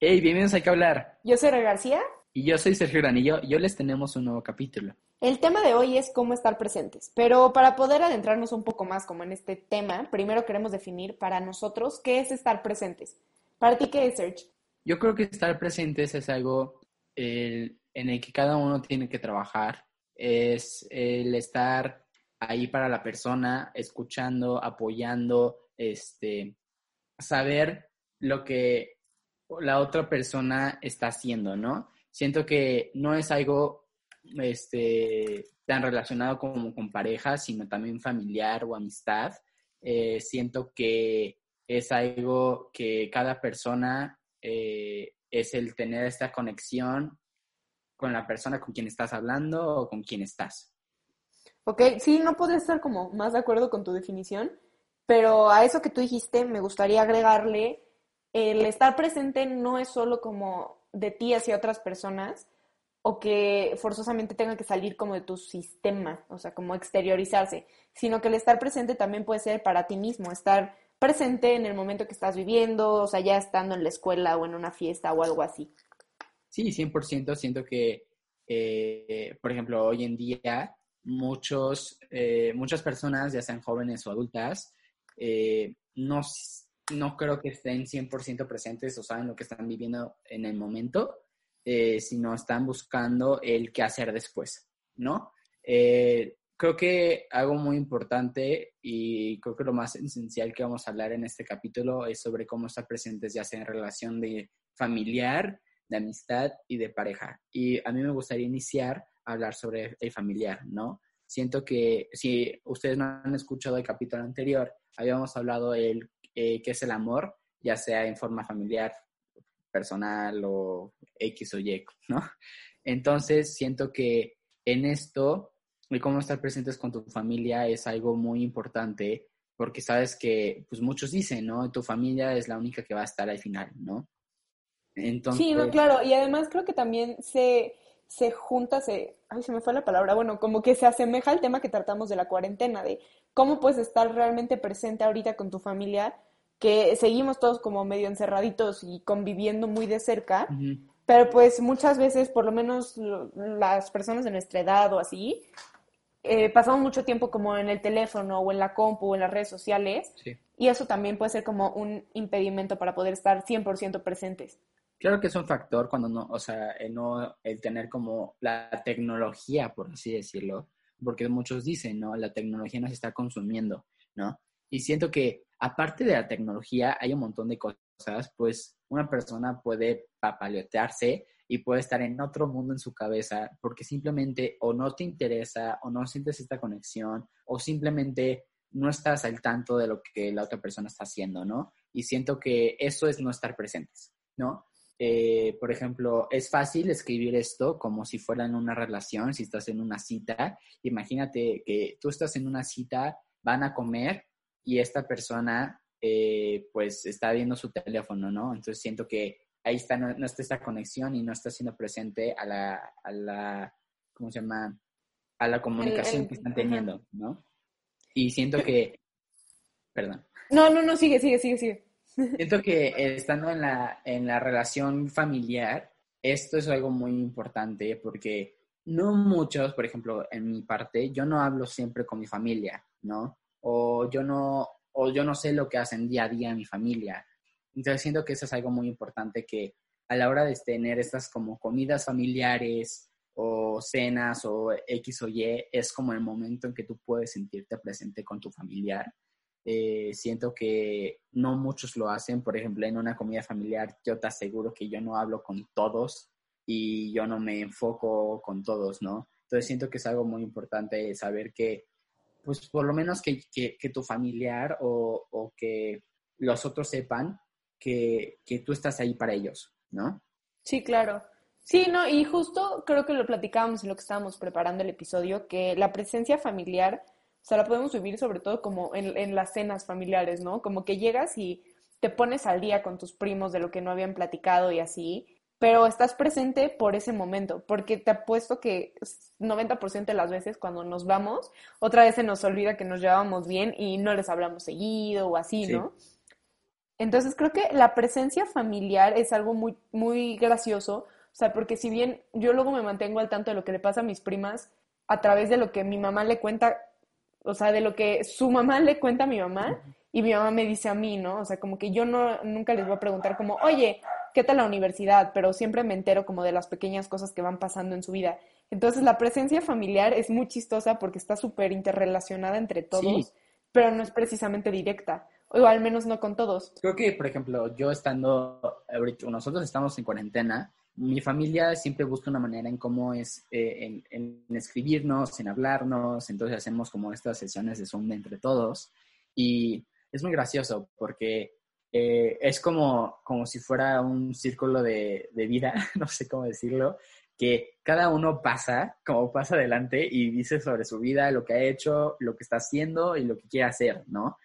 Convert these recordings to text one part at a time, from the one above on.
Hey, bienvenidos a que hablar. Yo soy Ra García. Y yo soy Sergio Granillo y hoy les tenemos un nuevo capítulo. El tema de hoy es cómo estar presentes, pero para poder adentrarnos un poco más como en este tema, primero queremos definir para nosotros qué es estar presentes. ¿Para ti qué es, Sergio? Yo creo que estar presentes es algo en el que cada uno tiene que trabajar, es el estar ahí para la persona, escuchando, apoyando, este, saber lo que la otra persona está haciendo, ¿no? Siento que no es algo este, tan relacionado como con pareja, sino también familiar o amistad. Eh, siento que es algo que cada persona eh, es el tener esta conexión con la persona con quien estás hablando o con quien estás. Ok, sí, no puedo estar como más de acuerdo con tu definición, pero a eso que tú dijiste me gustaría agregarle el estar presente no es solo como de ti hacia otras personas o que forzosamente tenga que salir como de tu sistema, o sea, como exteriorizarse, sino que el estar presente también puede ser para ti mismo, estar presente en el momento que estás viviendo, o sea, ya estando en la escuela o en una fiesta o algo así. Sí, 100%. Siento que, eh, por ejemplo, hoy en día muchos, eh, muchas personas, ya sean jóvenes o adultas, eh, no no creo que estén 100% presentes o saben lo que están viviendo en el momento, eh, sino están buscando el qué hacer después, ¿no? Eh, creo que algo muy importante y creo que lo más esencial que vamos a hablar en este capítulo es sobre cómo estar presentes ya sea en relación de familiar, de amistad y de pareja. Y a mí me gustaría iniciar a hablar sobre el familiar, ¿no? Siento que si ustedes no han escuchado el capítulo anterior, habíamos hablado el eh, qué es el amor, ya sea en forma familiar, personal o X o Y, ¿no? Entonces, siento que en esto, y cómo estar presentes con tu familia es algo muy importante, porque sabes que, pues muchos dicen, ¿no? Tu familia es la única que va a estar al final, ¿no? Entonces... Sí, no, claro, y además creo que también se, se junta, se, ay, se me fue la palabra, bueno, como que se asemeja al tema que tratamos de la cuarentena, de cómo puedes estar realmente presente ahorita con tu familia que seguimos todos como medio encerraditos y conviviendo muy de cerca, pero pues muchas veces, por lo menos las personas de nuestra edad o así, eh, pasamos mucho tiempo como en el teléfono o en la compu o en las redes sociales, y eso también puede ser como un impedimento para poder estar 100% presentes. Claro que es un factor cuando no, o sea, el no, el tener como la tecnología, por así decirlo, porque muchos dicen, ¿no? La tecnología nos está consumiendo, ¿no? Y siento que aparte de la tecnología, hay un montón de cosas, pues una persona puede papaletearse y puede estar en otro mundo en su cabeza porque simplemente o no te interesa o no sientes esta conexión o simplemente no estás al tanto de lo que la otra persona está haciendo, ¿no? Y siento que eso es no estar presentes, ¿no? Eh, por ejemplo, es fácil escribir esto como si fuera en una relación, si estás en una cita. Imagínate que tú estás en una cita, van a comer y esta persona eh, pues está viendo su teléfono, ¿no? Entonces siento que ahí está, no, está esta conexión y no está siendo presente a la, a la ¿cómo se llama? A la comunicación que están teniendo, ¿no? Y siento que, perdón. No, no, no, sigue, sigue, sigue, sigue. Siento que estando en la, en la relación familiar, esto es algo muy importante porque no muchos, por ejemplo, en mi parte, yo no hablo siempre con mi familia, ¿no? O yo no, o yo no sé lo que hacen día a día mi familia. Entonces siento que eso es algo muy importante que a la hora de tener estas como comidas familiares o cenas o X o Y, es como el momento en que tú puedes sentirte presente con tu familiar. Eh, siento que no muchos lo hacen, por ejemplo, en una comida familiar, yo te aseguro que yo no hablo con todos y yo no me enfoco con todos, ¿no? Entonces siento que es algo muy importante saber que, pues por lo menos que, que, tu familiar o, o, que los otros sepan que, que tú estás ahí para ellos, ¿no? Sí, claro. Sí, no, y justo creo que lo platicábamos en lo que estábamos preparando el episodio, que la presencia familiar, o sea, la podemos vivir sobre todo como en, las cenas familiares, ¿no? Como que llegas y te pones al día con tus primos de lo que no habían platicado y así, pero estás presente por ese momento, porque te apuesto que 90% de las veces cuando nos vamos, otra vez se nos olvida que nos llevábamos bien y no les hablamos seguido o así, ¿no? Entonces creo que la presencia familiar es algo muy, muy gracioso o sea, porque si bien yo luego me mantengo al tanto de lo que le pasa a mis primas a través de lo que mi mamá le cuenta, o sea, de lo que su mamá le cuenta a mi mamá y mi mamá me dice a mí, ¿no? O sea, como que yo no, nunca les voy a preguntar como, oye, ¿qué tal la universidad? Pero siempre me entero como de las pequeñas cosas que van pasando en su vida. Entonces, la presencia familiar es muy chistosa porque está súper interrelacionada entre todos, pero no es precisamente directa o al menos no con todos. Creo que, por ejemplo, yo estando, nosotros estamos en cuarentena, mi familia siempre busca una manera en cómo es, eh, en, escribirnos, en hablarnos, entonces hacemos como estas sesiones de Zoom entre todos y es muy gracioso porque eh, es como, como si fuera un círculo de, de, vida, no sé cómo decirlo, que cada uno pasa, como pasa adelante y dice sobre su vida, lo que ha hecho, lo que está haciendo y lo que quiere hacer, ¿no?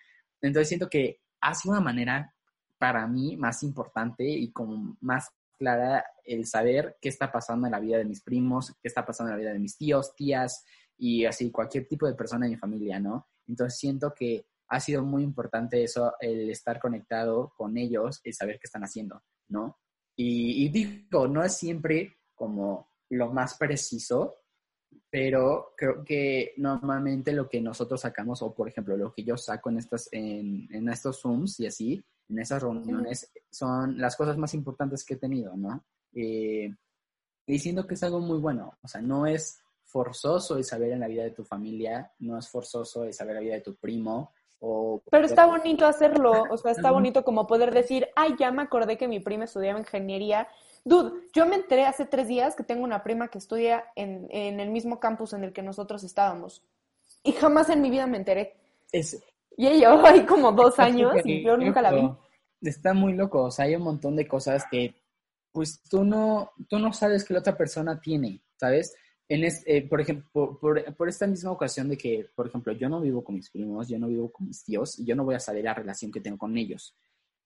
Entonces siento que ha una manera para mí más importante y como más clara el saber qué está pasando en la vida de mis primos, qué está pasando en la vida de mis tíos, tías y así cualquier tipo de persona en mi familia, ¿no? Entonces siento que ha sido muy importante eso, el estar conectado con ellos y saber qué están haciendo, ¿no? Y, digo, no es siempre como lo más preciso, pero creo que normalmente lo que nosotros sacamos, o por ejemplo, lo que yo saco en, estas, en, en estos Zooms y así, en esas reuniones son las cosas más importantes que he tenido, ¿no? Eh, diciendo que es algo muy bueno, o sea, no es forzoso el saber en la vida de tu familia, no es forzoso el saber la vida de tu primo. O Pero está bonito hacerlo, o sea, está bonito como poder decir, ay, ya me acordé que mi prima estudiaba ingeniería. Dude, yo me enteré hace tres días que tengo una prima que estudia en, en el mismo campus en el que nosotros estábamos. Y jamás en mi vida me enteré. Es, y ella hay como dos años y yo nunca la vi. Está muy loco, o sea, hay un montón de cosas que pues tú no, tú no sabes que la otra persona tiene, ¿sabes? En eh, por ejemplo, por, esta misma ocasión de que, por ejemplo, yo no vivo con mis primos, yo no vivo con mis tíos y yo no voy a saber la relación que tengo con ellos.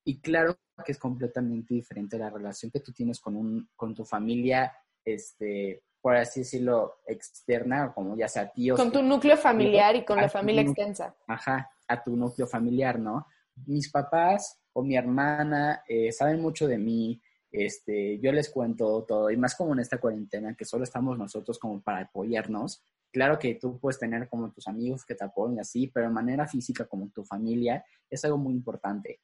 Y claro que es completamente diferente la relación que tú tienes con, un, con tu familia, este, por así decirlo, externa, como ya sea tíos. Con tu núcleo familiar y con la familia extensa. Ajá, a tu núcleo familiar, ¿no? Mis papás o mi hermana eh, saben mucho de mí, este, yo les cuento todo, y más como en esta cuarentena, que solo estamos nosotros como para apoyarnos. Claro que tú puedes tener como tus amigos que te apoyen así, pero de manera física como tu familia es algo muy importante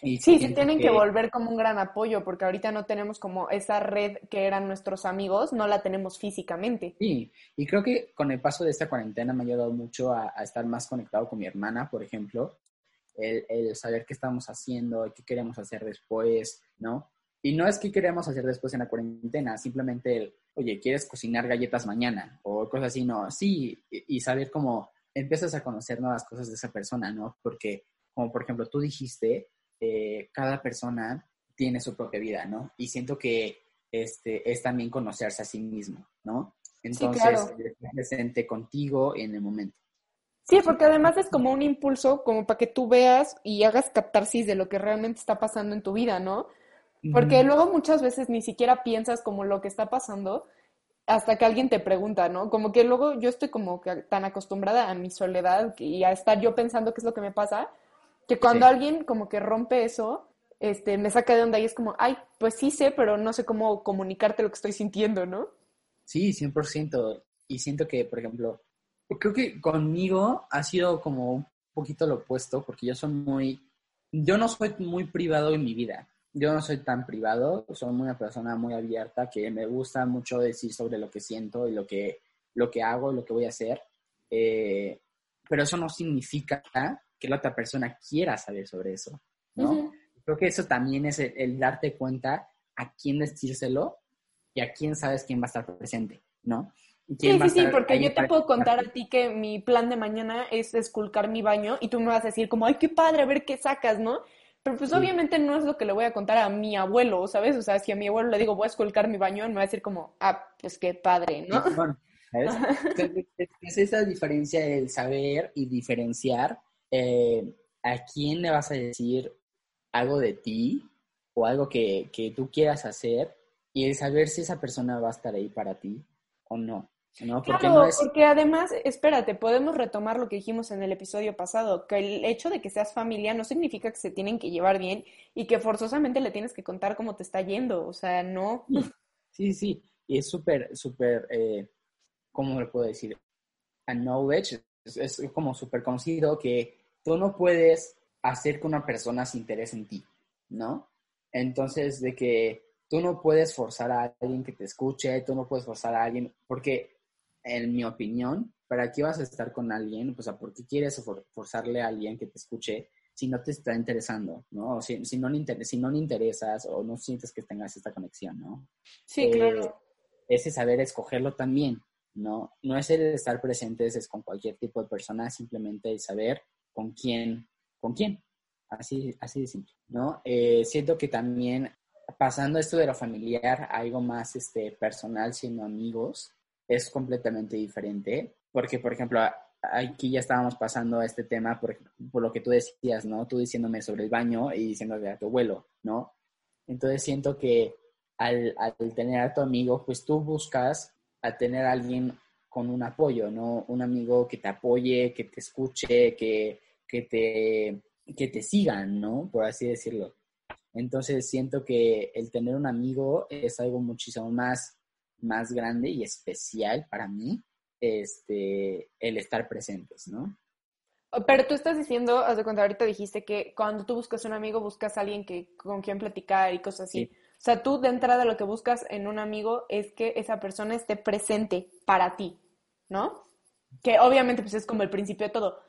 sí, se tienen que... volver como un gran apoyo, porque ahorita no tenemos como esa red que eran nuestros amigos, no la tenemos físicamente. Sí, y creo que con el paso de esta cuarentena me ha ayudado mucho a, estar más conectado con mi hermana, por ejemplo, el, saber qué estamos haciendo, qué queremos hacer después, ¿no? Y no es qué queremos hacer después en la cuarentena, simplemente el, oye, ¿quieres cocinar galletas mañana? O cosas así, no, sí, y, y saber cómo empiezas a conocer nuevas cosas de esa persona, ¿no? Porque, como por ejemplo, tú dijiste, eh, cada persona tiene su propia vida, ¿no? Y siento que este, es también conocerse a sí mismo, ¿no? Entonces, estar presente contigo en el momento. Sí, porque además es como un impulso como para que tú veas y hagas catarsis de lo que realmente está pasando en tu vida, ¿no? Porque luego muchas veces ni siquiera piensas como lo que está pasando hasta que alguien te pregunta, ¿no? Como que luego yo estoy como que tan acostumbrada a mi soledad y a estar yo pensando qué es lo que me pasa, que cuando alguien como que rompe eso, este, me saca de onda y es como, ay, pues sí sé, pero no sé cómo comunicarte lo que estoy sintiendo, ¿no? Sí, 100%. Y siento que, por ejemplo, creo que conmigo ha sido como un poquito lo opuesto, porque yo soy muy, yo no soy muy privado en mi vida. Yo no soy tan privado, soy una persona muy abierta que me gusta mucho decir sobre lo que siento y lo que, lo que hago, lo que voy a hacer. Eh, pero eso no significa que la otra persona quiera saber sobre eso, ¿no? Creo que eso también es el, darte cuenta a quién decírselo y a quién sabes quién va a estar presente, ¿no? Sí, sí, sí, porque yo te puedo contar a ti que mi plan de mañana es esculcar mi baño y tú me vas a decir como, ay, qué padre, a ver qué sacas, ¿no? Pero pues obviamente no es lo que le voy a contar a mi abuelo, ¿sabes? O sea, si a mi abuelo le digo, voy a esculcar mi baño, me va a decir como, ah, pues qué padre, ¿no? ¿sabes? es esa diferencia del saber y diferenciar eh, a quién le vas a decir algo de ti o algo que, que tú quieras hacer y el saber si esa persona va a estar ahí para ti o no. No, porque claro, porque además, espérate, podemos retomar lo que dijimos en el episodio pasado, que el hecho de que seas familia no significa que se tienen que llevar bien y que forzosamente le tienes que contar cómo te está yendo, o sea, no. Sí, sí, y es súper, súper, eh, ¿cómo le puedo decir? A knowledge, es, es como súper conocido que tú no puedes hacer que una persona se interese en ti, ¿no? Entonces, de que tú no puedes forzar a alguien que te escuche, tú no puedes forzar a alguien, porque en mi opinión, ¿para qué vas a estar con alguien? O sea, ¿por qué quieres forzarle a alguien que te escuche si no te está interesando, ¿no? O si, no, le si no le interesas o no sientes que tengas esta conexión, ¿no? Sí, eh, claro. Ese saber escogerlo también, ¿no? No es el estar presentes, es con cualquier tipo de persona, simplemente el saber con quién, con quién. Así, así de simple, ¿no? Eh, siento que también pasando esto de lo familiar algo más este, personal, siendo amigos, es completamente diferente, porque, por ejemplo, aquí ya estábamos pasando a este tema por, por, lo que tú decías, ¿no? Tú diciéndome sobre el baño y diciéndole a tu abuelo, ¿no? Entonces siento que al, al, tener a tu amigo, pues tú buscas a tener a alguien con un apoyo, ¿no? Un amigo que te apoye, que te escuche, que, que, te, que te sigan, ¿no? Por así decirlo. Entonces siento que el tener un amigo es algo muchísimo más más grande y especial para mí este, el estar presentes, ¿no? Oh, pero tú estás diciendo, haz de cuenta, ahorita dijiste que cuando tú buscas un amigo, buscas a alguien que, con quien platicar y cosas así. O sea, tú de entrada lo que buscas en un amigo es que esa persona esté presente para ti, ¿no? Que obviamente pues es como el principio de todo.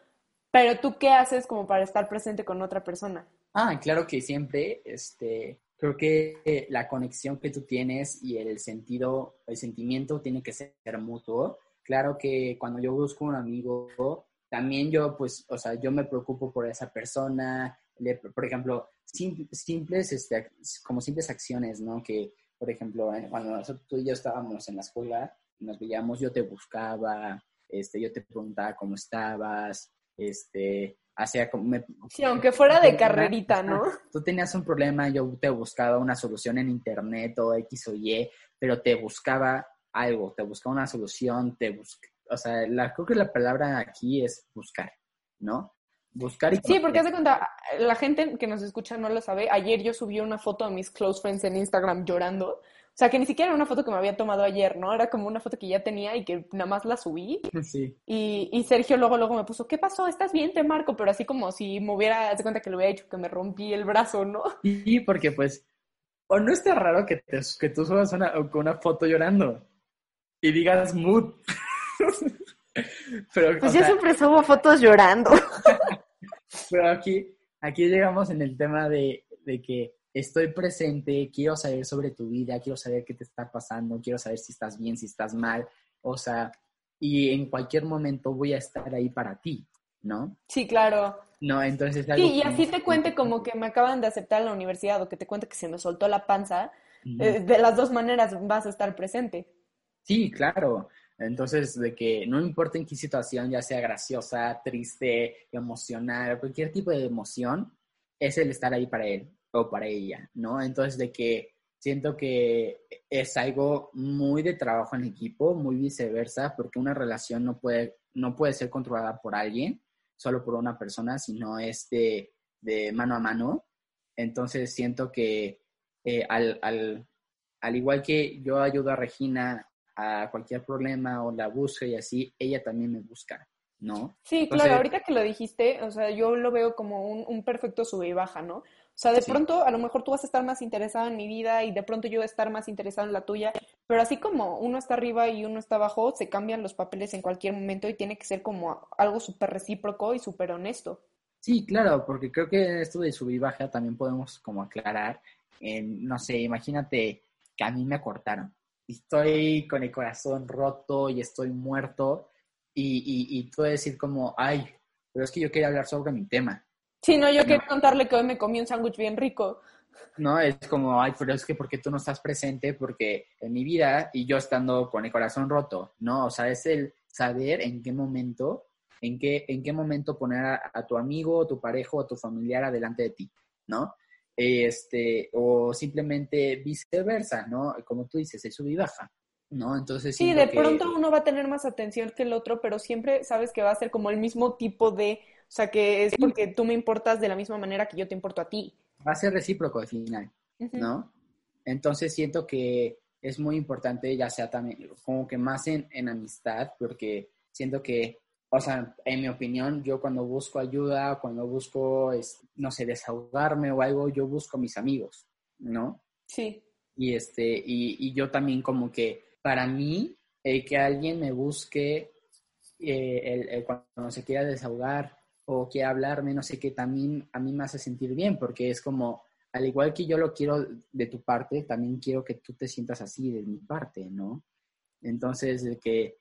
Pero tú qué haces como para estar presente con otra persona? Ah, claro que siempre, este, creo que la conexión que tú tienes y el sentido, el sentimiento tiene que ser mutuo. Claro que cuando yo busco un amigo, también yo, pues, o sea, yo me preocupo por esa persona, por ejemplo, simples, este, como simples acciones, ¿no? Que, por ejemplo, eh, cuando tú y yo estábamos en la escuela, nos veíamos, yo te buscaba, este, yo te preguntaba cómo estabas, este, hacía como... sí, aunque fuera de carrerita, ¿no? Tú tenías un problema, yo te buscaba una solución en internet o X o Y, pero te buscaba algo, te buscaba una solución, te busca, o sea, la, creo que la palabra aquí es buscar, ¿no? Buscar y... Sí, porque hace cuenta, la gente que nos escucha no lo sabe, ayer yo subí una foto de mis close friends en Instagram llorando, o sea, que ni siquiera era una foto que me había tomado ayer, ¿no? Era como una foto que ya tenía y que nada más la subí. Sí. Y, y Sergio luego, luego me puso, ¿qué pasó? ¿Estás bien? Te marco, pero así como si me hubiera, de cuenta que le hubiera dicho que me rompí el brazo, ¿no? Sí, porque pues, o no está raro que, te, que tú subas una, una foto llorando y digas mood. pero, pues yo siempre subo fotos llorando. pero aquí, aquí llegamos en el tema de, de que estoy presente, quiero saber sobre tu vida, quiero saber qué te está pasando, quiero saber si estás bien, si estás mal, o sea, y en cualquier momento voy a estar ahí para ti, ¿no? Sí, claro. No, entonces... Sí, y así te cuente como que me acaban de aceptar en la universidad o que te cuente que se me soltó la panza, eh, de las dos maneras vas a estar presente. Sí, claro. Entonces, de que no importa en qué situación, ya sea graciosa, triste, emocional, cualquier tipo de emoción, es el estar ahí para él o para ella, ¿no? Entonces, de que siento que es algo muy de trabajo en equipo, muy viceversa, porque una relación no puede, no puede ser controlada por alguien, solo por una persona, sino es de, mano a mano. Entonces, siento que eh, al, al, al igual que yo ayudo a Regina a cualquier problema o la busco y así, ella también me busca. ¿no? Sí, claro, ahorita que lo dijiste, o sea, yo lo veo como un, un perfecto sube y baja, ¿no? O sea, de pronto a lo mejor tú vas a estar más interesado en mi vida y de pronto yo voy a estar más interesado en la tuya, pero así como uno está arriba y uno está abajo, se cambian los papeles en cualquier momento y tiene que ser como algo súper recíproco y súper honesto. Sí, claro, porque creo que esto de subir y baja también podemos como aclarar, en, no sé, imagínate que a mí me cortaron, estoy con el corazón roto y estoy muerto y, y, y tú decir como, ay, pero es que yo quería hablar sobre mi tema. Sí, no, yo quiero contarle que hoy me comí un sándwich bien rico. No, es como, ay, pero es que porque tú no estás presente, porque en mi vida y yo estando con el corazón roto, ¿no? O sea, es el saber en qué momento, en qué, en qué momento poner a, tu amigo, tu pareja o tu familiar adelante de ti, ¿no? Este, o simplemente viceversa, ¿no? Como tú dices, es sub y baja. ¿no? Entonces sí, de pronto uno va a tener más atención que el otro, pero siempre sabes que va a ser como el mismo tipo de, o sea, que es porque tú me importas de la misma manera que yo te importo a ti. Va a ser recíproco al final, ¿no? Entonces siento que es muy importante, ya sea también como que más en, en amistad, porque siento que, o sea, en mi opinión, yo cuando busco ayuda, cuando busco, no sé, desahogarme o algo, yo busco a mis amigos, ¿no? Sí. Y, este, y, y yo también como que para mí, el que alguien me busque eh, el, cuando se quiera desahogar o quiera hablarme, no sé qué, también a mí me hace sentir bien, porque es como, al igual que yo lo quiero de tu parte, también quiero que tú te sientas así de mi parte, ¿no? Entonces, que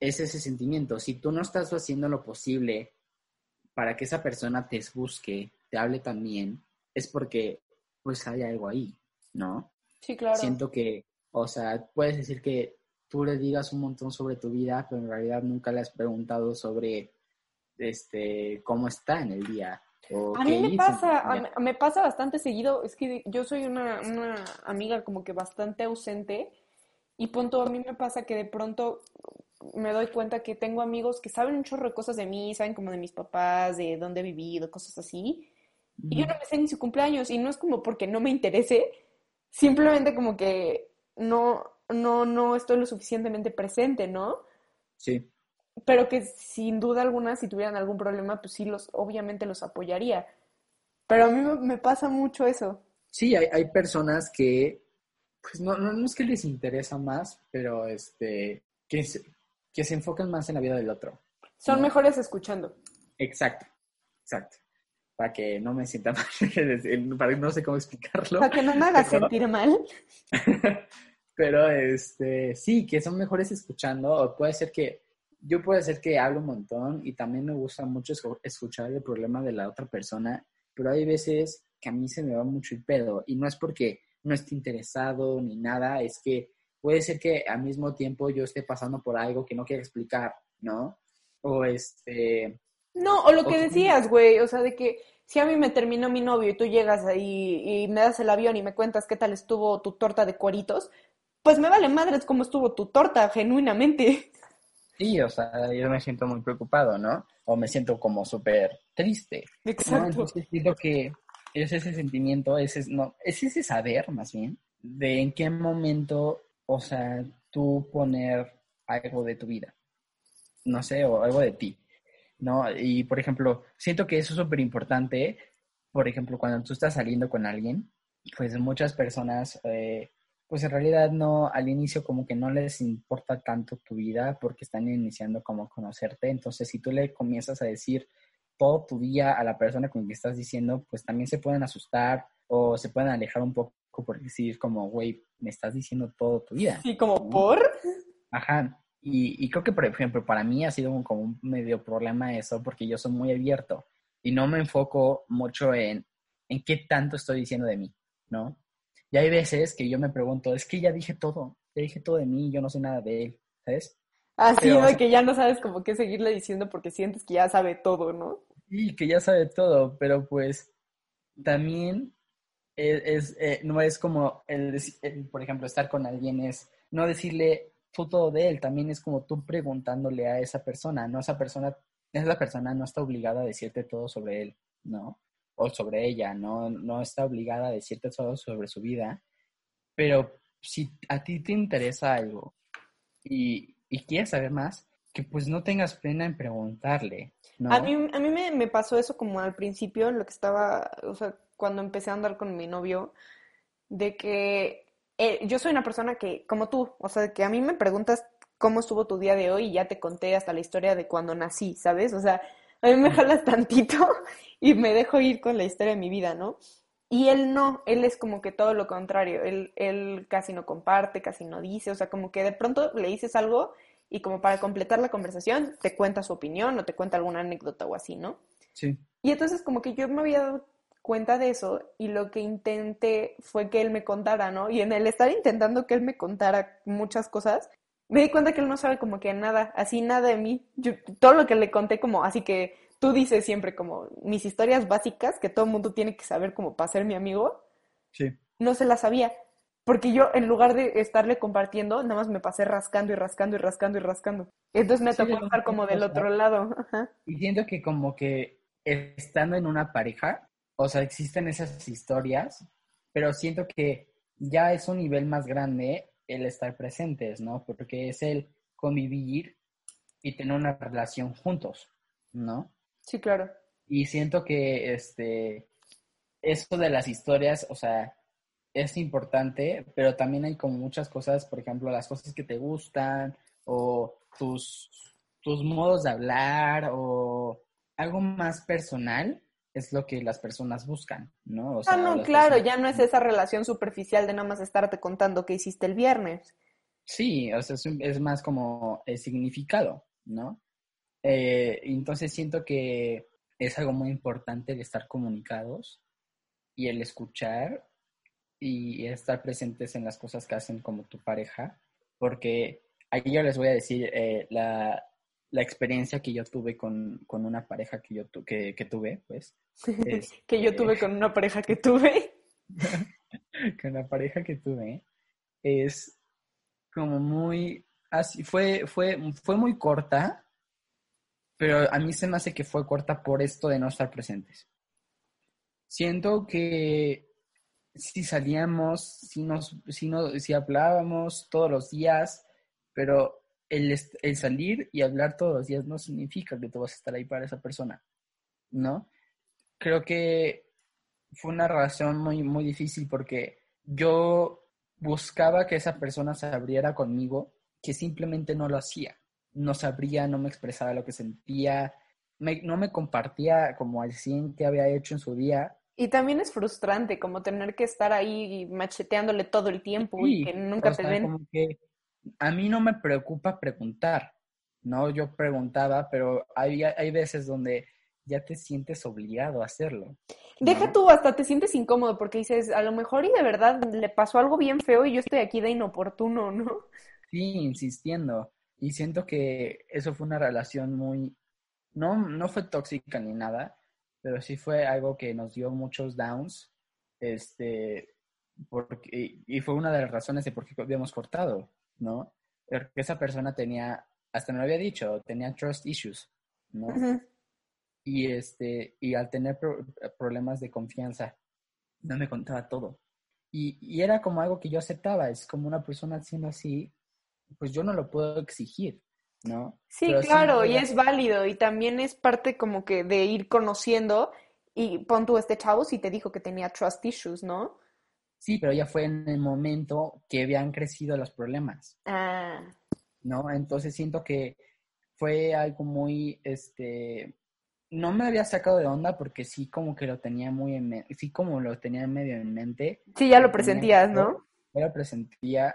es ese sentimiento. Si tú no estás haciendo lo posible para que esa persona te busque, te hable también, es porque pues hay algo ahí, ¿no? Sí, claro. Siento que o sea, puedes decir que tú le digas un montón sobre tu vida, pero en realidad nunca le has preguntado sobre este cómo está en el día. a mí me pasa, me pasa bastante seguido, es que yo soy una, una amiga como que bastante ausente y punto, a mí me pasa que de pronto me doy cuenta que tengo amigos que saben un chorro de cosas de mí, saben como de mis papás, de dónde he vivido, cosas así, y yo no me sé ni su cumpleaños y no es como porque no me interese, simplemente como que no, no, no estoy lo suficientemente presente, ¿no? Sí. Pero que sin duda alguna, si tuvieran algún problema, pues sí, los, obviamente los apoyaría. Pero a mí me pasa mucho eso. Sí, hay, hay personas que, pues no, no, es que les interesa más, pero este, que se, que se enfocan más en la vida del otro. Son mejores escuchando. Exacto, exacto. Para que no me sienta mal, para no sé cómo explicarlo. Para que no me haga sentir mal. Pero este, sí, que son mejores escuchando, o puede ser que, yo puede ser que hablo un montón y también me gusta mucho escuchar el problema de la otra persona, pero hay veces que a mí se me va mucho el pedo y no es porque no esté interesado ni nada, es que puede ser que al mismo tiempo yo esté pasando por algo que no quiero explicar, ¿no? O este... No, o lo que decías, güey, o sea, de que si a mí me terminó mi novio y tú llegas ahí y me das el avión y me cuentas qué tal estuvo tu torta de cueritos, pues me vale madres cómo estuvo tu torta, genuinamente. Sí, o sea, yo me siento muy preocupado, ¿no? O me siento como súper triste. Exacto. Entonces siento que es ese sentimiento, es, no, es ese saber más bien de en qué momento, o sea, tú poner algo de tu vida, no sé, o algo de ti, ¿no? Y por ejemplo, siento que eso es súper importante, por ejemplo, cuando tú estás saliendo con alguien, pues muchas personas eh, pues en realidad no, al inicio como que no les importa tanto tu vida porque están iniciando como conocerte. Entonces, si tú le comienzas a decir todo tu día a la persona con quien estás diciendo, pues también se pueden asustar o se pueden alejar un poco por decir como, güey, me estás diciendo todo tu vida. Sí, como por. Ajá. Y, y, creo que, por ejemplo, para mí ha sido un, como un medio problema eso porque yo soy muy abierto y no me enfoco mucho en, en qué tanto estoy diciendo de mí, ¿no? Y hay veces que yo me pregunto, es que ya dije todo, ya dije todo de mí, yo no sé nada de él, ¿sabes? Así, ¿no? que ya no sabes como qué seguirle diciendo porque sientes que ya sabe todo, ¿no? Sí, que ya sabe todo, pero pues también es, eh, no es como, el, por ejemplo, estar con alguien es no decirle tú todo de él, también es como tú preguntándole a esa persona, no esa persona, esa persona no está obligada a decirte todo sobre él, ¿no? Sobre ella, no, no está obligada a decirte todo sobre su vida, pero si a ti te interesa algo y, y quieres saber más, que pues no tengas pena en preguntarle. A mí, a mí me, me, pasó eso como al principio, lo que estaba, o sea, cuando empecé a andar con mi novio, de que eh, yo soy una persona que, como tú, o sea, que a mí me preguntas cómo estuvo tu día de hoy y ya te conté hasta la historia de cuando nací, ¿sabes? O sea, a mí me jalas tantito y me dejo ir con la historia de mi vida, ¿no? Y él no, él es como que todo lo contrario, él, él casi no comparte, casi no dice, o sea, como que de pronto le dices algo y como para completar la conversación te cuenta su opinión o te cuenta alguna anécdota o así, ¿no? Sí. Y entonces como que yo me había dado cuenta de eso y lo que intenté fue que él me contara, ¿no? Y en el estar intentando que él me contara muchas cosas, me di cuenta que él no sabe como que nada, así nada de mí. Yo, todo lo que le conté como, así que tú dices siempre como mis historias básicas que todo el mundo tiene que saber como para ser mi amigo. Sí. No se las sabía. Porque yo, en lugar de estarle compartiendo, nada más me pasé rascando y rascando y rascando y rascando. Entonces me tocó estar como del otro lado. Y siento que como que estando en una pareja, o sea, existen esas historias, pero siento que ya es un nivel más grande el estar presentes, ¿no? Porque es el convivir y tener una relación juntos, ¿no? Sí, claro. Y siento que este eso de las historias, o sea, es importante, pero también hay como muchas cosas, por ejemplo, las cosas que te gustan o tus, tus modos de hablar o algo más personal es lo que las personas buscan, ¿no? ah, no, claro, ya no es esa relación superficial de nada más estarte contando qué hiciste el viernes. Sí, o sea, es, más como el significado, ¿no? Eh, entonces siento que es algo muy importante el estar comunicados y el escuchar y estar presentes en las cosas que hacen como tu pareja, porque aquí yo les voy a decir eh, la, la, experiencia que yo tuve con, con una pareja que yo que, que tuve, pues. que yo tuve con una pareja que tuve. con la pareja que tuve es como muy así fue fue fue muy corta pero a mí se me hace que fue corta por esto de no estar presentes siento que si salíamos, si, nos, si, no, si hablábamos todos los días, pero el, el, salir y hablar todos los días no significa que tú vas a estar ahí para esa persona, ¿no? Creo que fue una relación muy, muy difícil porque yo buscaba que esa persona se abriera conmigo, que simplemente no lo hacía. No sabría, no me expresaba lo que sentía, no me compartía como al 100 que había hecho en su día y también es frustrante como tener que estar ahí macheteándole todo el tiempo y que nunca te den. A mí no me preocupa preguntar, ¿no? Yo preguntaba, pero hay, hay veces donde ya te sientes obligado a hacerlo. Deja tú, hasta te sientes incómodo porque dices, a lo mejor y de verdad le pasó algo bien feo y yo estoy aquí de inoportuno, ¿no? Sí, insistiendo. Y siento que eso fue una relación muy, no, no fue tóxica ni nada, pero sí fue algo que nos dio muchos downs, este, porque, y fue una de las razones de por qué habíamos cortado, ¿no? Porque esa persona tenía, hasta me lo había dicho, tenía trust issues, ¿no? Y este, y al tener problemas de confianza, no me contaba todo. Y, y, era como algo que yo aceptaba, es como una persona haciendo así, pues yo no lo puedo exigir, ¿no? Sí, claro, y es válido y también es parte como que de ir conociendo y pon tú este chavo si te dijo que tenía trust issues, ¿no? Sí, pero ya fue en el momento que habían crecido los problemas. Ah. ¿No? Entonces siento que fue algo muy, este, no me había sacado de onda porque sí como que lo tenía muy en sí como lo tenía medio en mente. Sí, ya lo presentías, ¿no? Ya lo presentía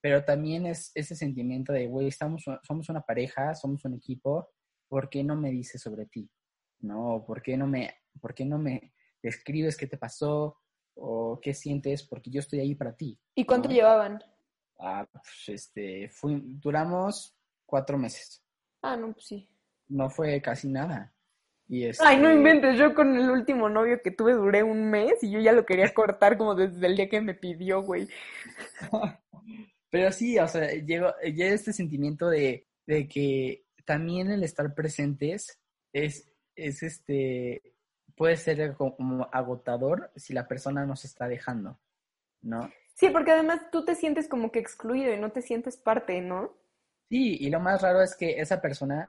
pero también es ese sentimiento de, güey, estamos, somos una pareja, somos un equipo, ¿por qué no me dices sobre ti? ¿No? ¿Por qué no me, por qué no me describes qué te pasó o qué sientes? Porque yo estoy ahí para ti. ¿Y cuánto llevaban? Ah, pues, este, fui, duramos cuatro meses. Ah, no, pues sí. No fue casi nada. Y Ay, no este inventes, yo con el último novio que tuve duré un mes y yo ya lo quería cortar como desde el día que me pidió, güey. Pero sí, o sea, llega, este sentimiento de, que también el estar presentes es, es este, puede ser como agotador si la persona no se está dejando, ¿no? Sí, porque además tú te sientes como que excluido y no te sientes parte, ¿no? Sí, y lo más raro es que esa persona,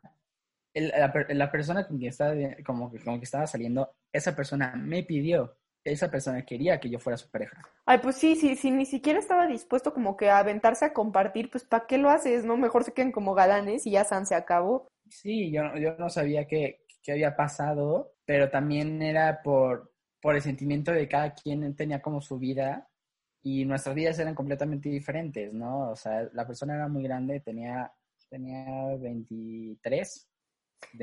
la, la, persona con quien estaba, como, como que estaba saliendo, esa persona me pidió esa persona quería que yo fuera su pareja. Ay, pues sí, sí, sí, ni siquiera estaba dispuesto como que a aventarse a compartir, pues ¿para qué lo haces? ¿No? Mejor se queden como galanes y ya San se acabó. Sí, yo, yo no sabía qué, qué había pasado, pero también era por, por el sentimiento de cada quien tenía como su vida y nuestras vidas eran completamente diferentes, ¿no? O sea, la persona era muy grande, tenía, tenía 23.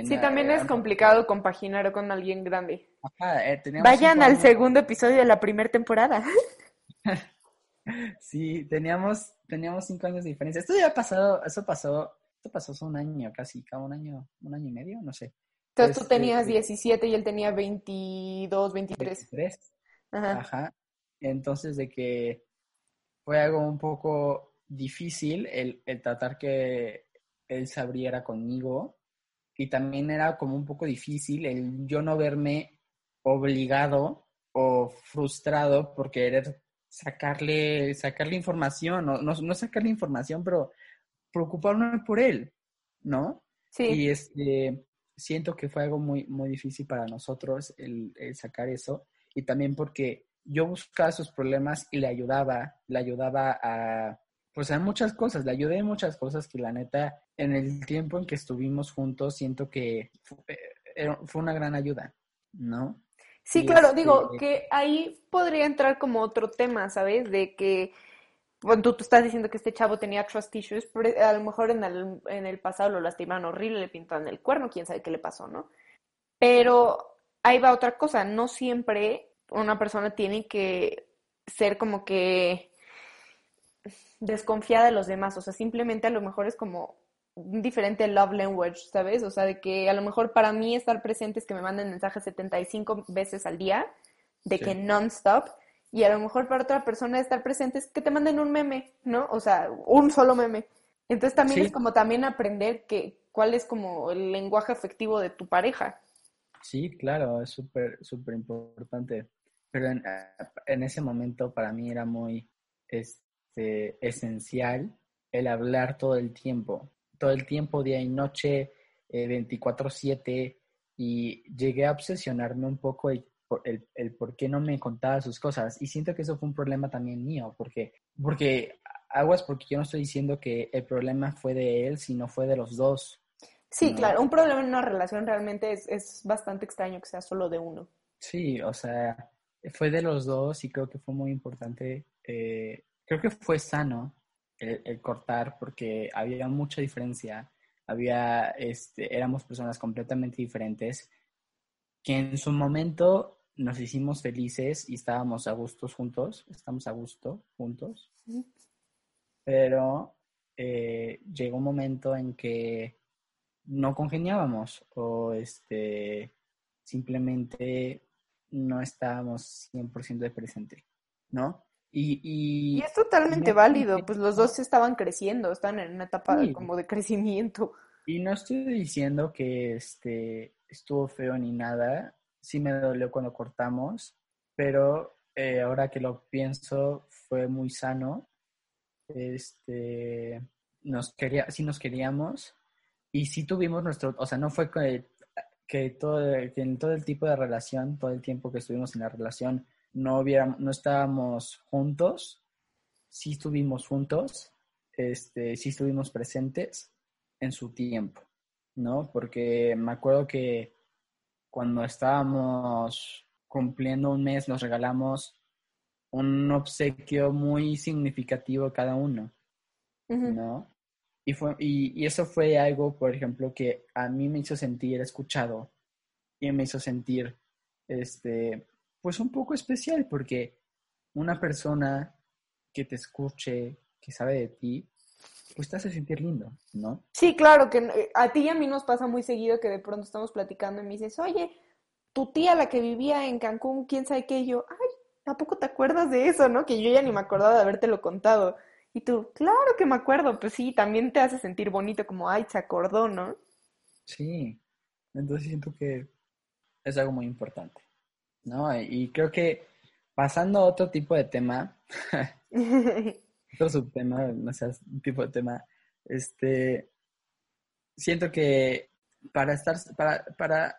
sí, también es complicado compaginar con alguien grande. Eh, Vayan al segundo episodio de la primera temporada. sí, teníamos, teníamos cinco años de diferencia. Esto ya ha pasado, eso pasó, esto pasó hace un año casi, cada un año, un año y medio, no sé. Entonces tú este, tenías 17 y él tenía 22, 23. 23. Ajá. Ajá. Entonces, de que fue algo un poco difícil el, tratar que él se abriera conmigo y también era como un poco difícil el yo no verme obligado o frustrado por querer sacarle, sacarle información, no, no, sacarle información, pero preocuparme por él, ¿no? Sí. Y este, siento que fue algo muy, muy difícil para nosotros el sacar eso y también porque yo buscaba sus problemas y le ayudaba, le ayudaba a, pues a muchas cosas, le ayudé en muchas cosas que la neta, en el tiempo en que estuvimos juntos, siento que fue, fue una gran ayuda, ¿no? Sí, claro, digo este que ahí podría entrar como otro tema, ¿sabes? De que cuando tú, estás diciendo que este chavo tenía trust issues, a lo mejor en el, en el pasado lo lastimaron horrible, le pintaron el cuerno, quién sabe qué le pasó, ¿no? Pero ahí va otra cosa, no siempre una persona tiene que ser como que desconfiada de los demás, o sea, simplemente a lo mejor es como un diferente love language, ¿sabes? O sea, de que a lo mejor para mí estar presente es que me manden mensajes 75 veces al día, de que non-stop, y a lo mejor para otra persona estar presente es que te manden un meme, ¿no? O sea, un solo meme. Entonces también es como también aprender que cuál es como el lenguaje afectivo de tu pareja. Sí, claro, es súper, súper importante. Pero en, ese momento para mí era muy este, esencial el hablar todo el tiempo, todo el tiempo, día y noche, 24/7, eh, y llegué a obsesionarme un poco el, el, el, por qué no me contaba sus cosas. Y siento que eso fue un problema también mío, porque, porque aguas, porque yo no estoy diciendo que el problema fue de él, sino fue de los dos. Sí, claro, un problema en una relación realmente es, es bastante extraño que sea solo de uno. Sí, o sea, fue de los dos y creo que fue muy importante. Eh, creo que fue sano el, cortar porque había mucha diferencia. Había, este, éramos personas completamente diferentes que en su momento nos hicimos felices y estábamos a gusto juntos, estamos a gusto juntos, pero eh, llegó un momento en que no congeniábamos o este, simplemente no estábamos 100% de presente, ¿no? Y, y, es totalmente válido, pues los dos estaban creciendo, estaban en una etapa como de crecimiento. Y no estoy diciendo que este, estuvo feo ni nada, sí me dolió cuando cortamos, pero eh, ahora que lo pienso fue muy sano. Este, nos quería, sí nos queríamos y sí tuvimos nuestro, o sea, no fue que que, todo, que en todo el tipo de relación, todo el tiempo que estuvimos en la relación, no, hubiéramos, no estábamos juntos, sí estuvimos juntos, este, sí estuvimos presentes en su tiempo, ¿no? Porque me acuerdo que cuando estábamos cumpliendo un mes nos regalamos un obsequio muy significativo cada uno, ¿no? Y, fue, y, eso fue algo, por ejemplo, que a mí me hizo sentir escuchado y me hizo sentir, este, pues un poco especial, porque una persona que te escuche, que sabe de ti, pues te hace sentir lindo, ¿no? Sí, claro, que eh, a ti y a mí nos pasa muy seguido que de pronto estamos platicando y me dices, oye, tu tía, la que vivía en Cancún, quién sabe qué, y yo, ay, ¿a poco te acuerdas de eso, no? Que yo ya ni me acordaba de habértelo contado. Y tú, claro que me acuerdo, pues sí, también te hace sentir bonito como, ay, se acordó, ¿no? Sí, entonces siento que es algo muy importante, ¿no? Y creo que pasando a otro tipo de tema, otro subtema, no sé, un tipo de tema, este, siento que para estar, para, para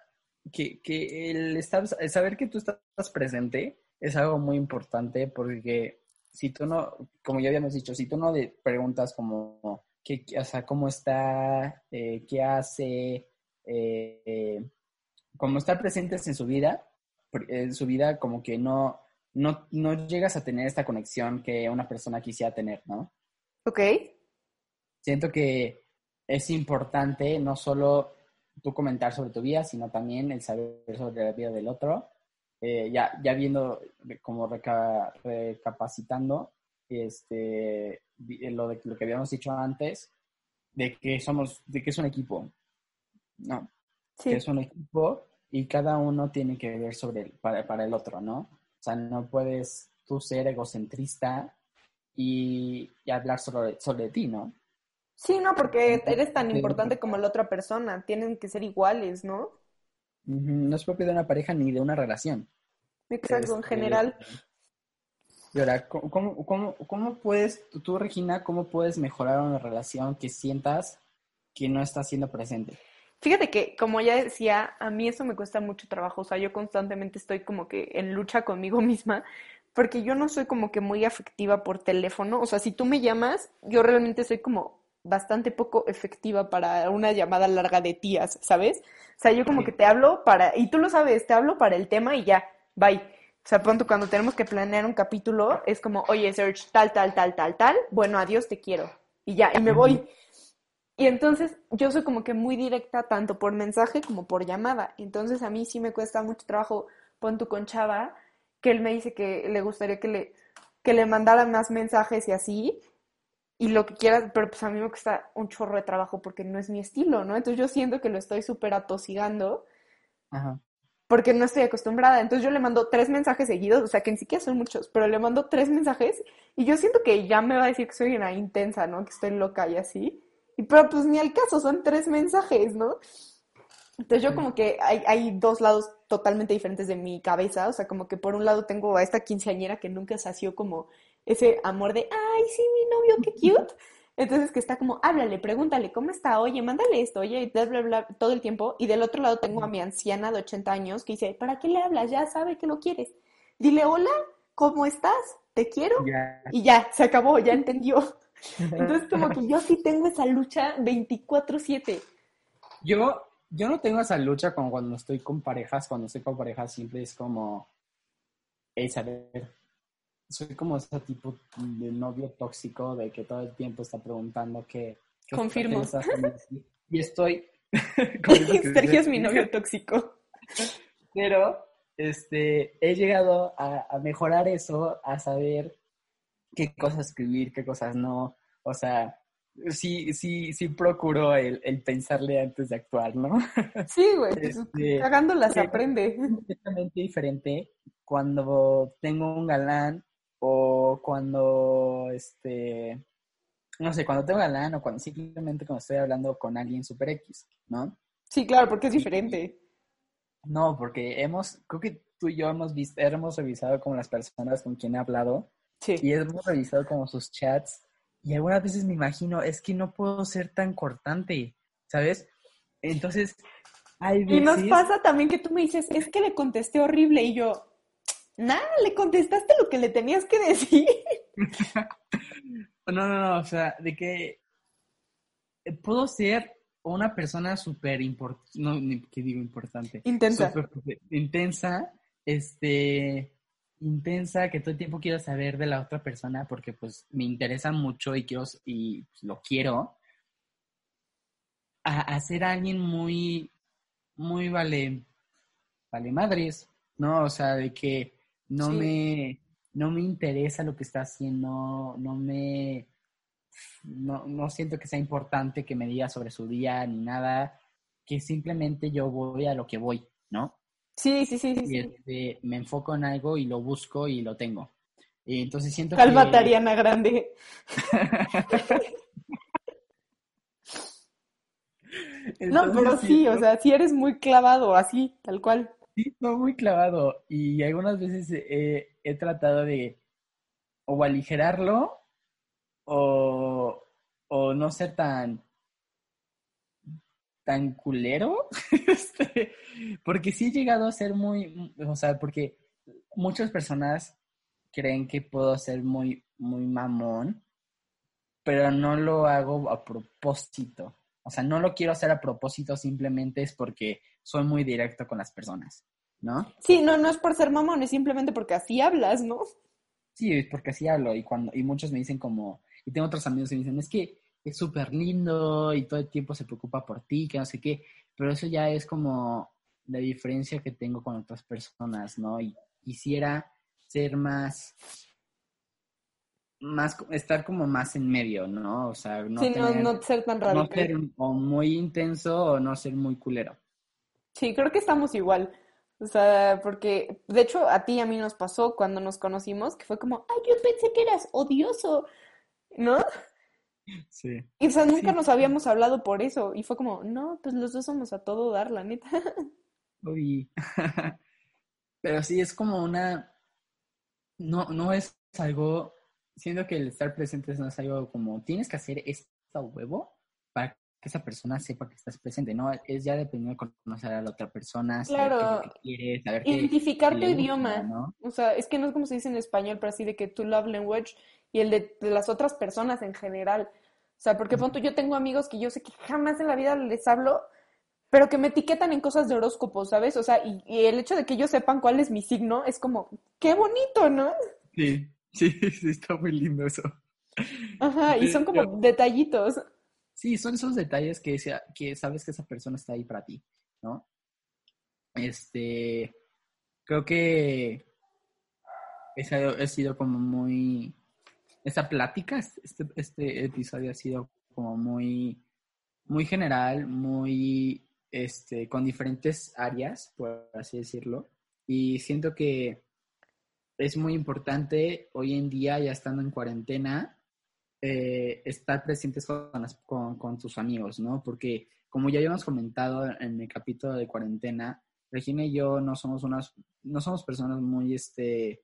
que, que el, estar, saber que tú estás presente es algo muy importante porque si tú no, como ya habíamos dicho, si tú no preguntas como, qué, o sea, cómo está, eh, qué hace, eh, cómo estar presentes en su vida, en su vida como que no, no, no llegas a tener esta conexión que una persona quisiera tener, ¿no? Ok. Siento que es importante no solo tú comentar sobre tu vida, sino también el saber sobre la vida del otro. Eh, ya, ya viendo, como recapacitando, este, lo, de, lo que habíamos dicho antes, de que somos, de que es un equipo, ¿no? Sí. Que es un equipo y cada uno tiene que ver sobre el, para, para el otro, ¿no? O sea, no puedes tú ser egocentrista y, hablar sobre, sobre ti, ¿no? Sí, no, porque eres tan importante como la otra persona, tienen que ser iguales, ¿no? No es propio de una pareja ni de una relación. Exacto, en este, general. Y ahora, ¿cómo, cómo, cómo puedes, tú, Regina, cómo puedes mejorar una relación que sientas que no está siendo presente? Fíjate que, como ya decía, a mí eso me cuesta mucho trabajo. O sea, yo constantemente estoy como que en lucha conmigo misma, porque yo no soy como que muy afectiva por teléfono. O sea, si tú me llamas, yo realmente soy como bastante poco efectiva para una llamada larga de tías, ¿sabes? O sea, yo como que te hablo para, y tú lo sabes, te hablo para el tema y ya, bye. O sea, pronto cuando tenemos que planear un capítulo, es como, oye, Serge, tal, tal, tal, tal, tal, bueno, adiós, te quiero. Y ya, y me voy. Y entonces yo soy como que muy directa tanto por mensaje como por llamada. Entonces a mí sí me cuesta mucho trabajo, pon tu con Chava, que él me dice que le gustaría que le, que le mandara más mensajes y así, y lo que quieras, pero pues a mí me cuesta un chorro de trabajo porque no es mi estilo, ¿no? Entonces yo siento que lo estoy súper atosigando. Ajá porque no estoy acostumbrada. Entonces yo le mando tres mensajes seguidos, o sea que ni siquiera son muchos, pero le mando tres mensajes y yo siento que ya me va a decir que soy una intensa, ¿no? Que estoy loca y así. Y pero pues ni al caso, son tres mensajes, ¿no? Entonces yo como que hay, hay dos lados totalmente diferentes de mi cabeza, o sea, como que por un lado tengo a esta quinceañera que nunca sació como ese amor de, ay, sí, mi novio, qué cute. Entonces que está como, háblale, pregúntale, ¿cómo está? Oye, mándale esto, oye, bla, bla, bla, todo el tiempo. Y del otro lado tengo a mi anciana de 80 años que dice, ¿para qué le hablas? Ya sabe que lo quieres. Dile, hola, ¿cómo estás? ¿Te quiero? Y ya, se acabó, ya entendió. Entonces como que yo sí tengo esa lucha 24/7. Yo, yo no tengo esa lucha como cuando estoy con parejas, cuando estoy con parejas siempre es como, es saber soy como ese tipo de novio tóxico de que todo el tiempo está preguntando qué... Confirmo. y estoy... Sergio es mi novio tóxico. Pero este, he llegado a, mejorar eso, a saber qué cosas escribir, qué cosas no. O sea, sí, sí, sí procuro el, pensarle antes de actuar, ¿no? Sí, güey, pues, este, cagándolas aprende. Es completamente diferente cuando tengo un galán o cuando, este, no sé, cuando tengo galán o cuando simplemente cuando estoy hablando con alguien super X, ¿no? Sí, claro, porque es diferente. No, porque hemos, creo que tú y yo hemos visto, hemos revisado como las personas con quien he hablado. Sí. Y hemos revisado como sus chats. Y algunas veces me imagino, es que no puedo ser tan cortante, ¿sabes? Entonces, hay veces... Y nos pasa también que tú me dices, es que le contesté horrible y yo, Nada, le contestaste lo que le tenías que decir. no, no, no, o sea, de que puedo ser una persona súper importante, no, ¿qué digo importante? Intensa. intensa, este, intensa, que todo el tiempo quiero saber de la otra persona porque pues me interesa mucho y quiero, y pues, lo quiero. A, a ser alguien muy, muy vale, vale madres, ¿no? O sea, de que no me no me interesa lo que está haciendo, no me no, no siento que sea importante que me diga sobre su día ni nada, que simplemente yo voy a lo que voy, ¿no? Sí, sí, sí, sí. Este, me enfoco en algo y lo busco y lo tengo. Y entonces siento Calma, que... Ariana Grande. no, pero sí, o sea, sí eres muy clavado, así, tal cual. Sí, no, muy clavado. Y algunas veces he, tratado de o aligerarlo o, no ser tan tan culero, este, porque sí he llegado a ser muy, o sea, porque muchas personas creen que puedo ser muy, muy mamón, pero no lo hago a propósito. O sea, no lo quiero hacer a propósito, simplemente es porque soy muy directo con las personas. ¿no? Sí, no, no es por ser mamón, es simplemente porque así hablas, ¿no? Sí, es porque así hablo y cuando y muchos me dicen como y tengo otros amigos que me dicen, "Es que es súper lindo y todo el tiempo se preocupa por ti, que no sé qué", pero eso ya es como la diferencia que tengo con otras personas, ¿no? Y quisiera ser más más estar como más en medio, ¿no? O sea, no, sí, no, no, ser tan. No ser o muy intenso o no ser muy culero. Sí, creo que estamos igual. O sea, porque de hecho a ti y a mí nos pasó cuando nos conocimos que fue como, ay, yo pensé que eras odioso, ¿no? Sí. Y o sea, nunca nos habíamos hablado por eso. Y fue como, no, pues los dos somos a todo dar, la neta. Uy. Pero sí, es como una. No, no es algo. Siento que el estar presente no es algo como, tienes que hacer esto huevo para que esa persona sepa que estás presente, ¿no? Es ya dependiendo de conocer a la otra persona, saber claro. qué quiere, saber Identificar tu idioma. O sea, es que no es como se dice en español, pero así de que tu love language y el de, las otras personas en general. O sea, porque pronto yo tengo amigos que yo sé que jamás en la vida les hablo, pero que me etiquetan en cosas de horóscopo, ¿sabes? O sea, y, y el hecho de que ellos sepan cuál es mi signo es como, qué bonito, ¿no? Sí, sí, sí, está muy lindo eso. Ajá, y son como detallitos. Sí, son esos detalles que, que sabes que esa persona está ahí para ti, ¿no? Este, creo que ese ha sido como muy, esta plática, este, este episodio ha sido como muy, muy general, muy, este, con diferentes áreas, por así decirlo. Y siento que es muy importante hoy en día, ya estando en cuarentena, eh, estar presentes con, con, tus amigos, ¿no? Porque como ya habíamos comentado en el capítulo de cuarentena, Regina y yo no somos unas, no somos personas muy, este,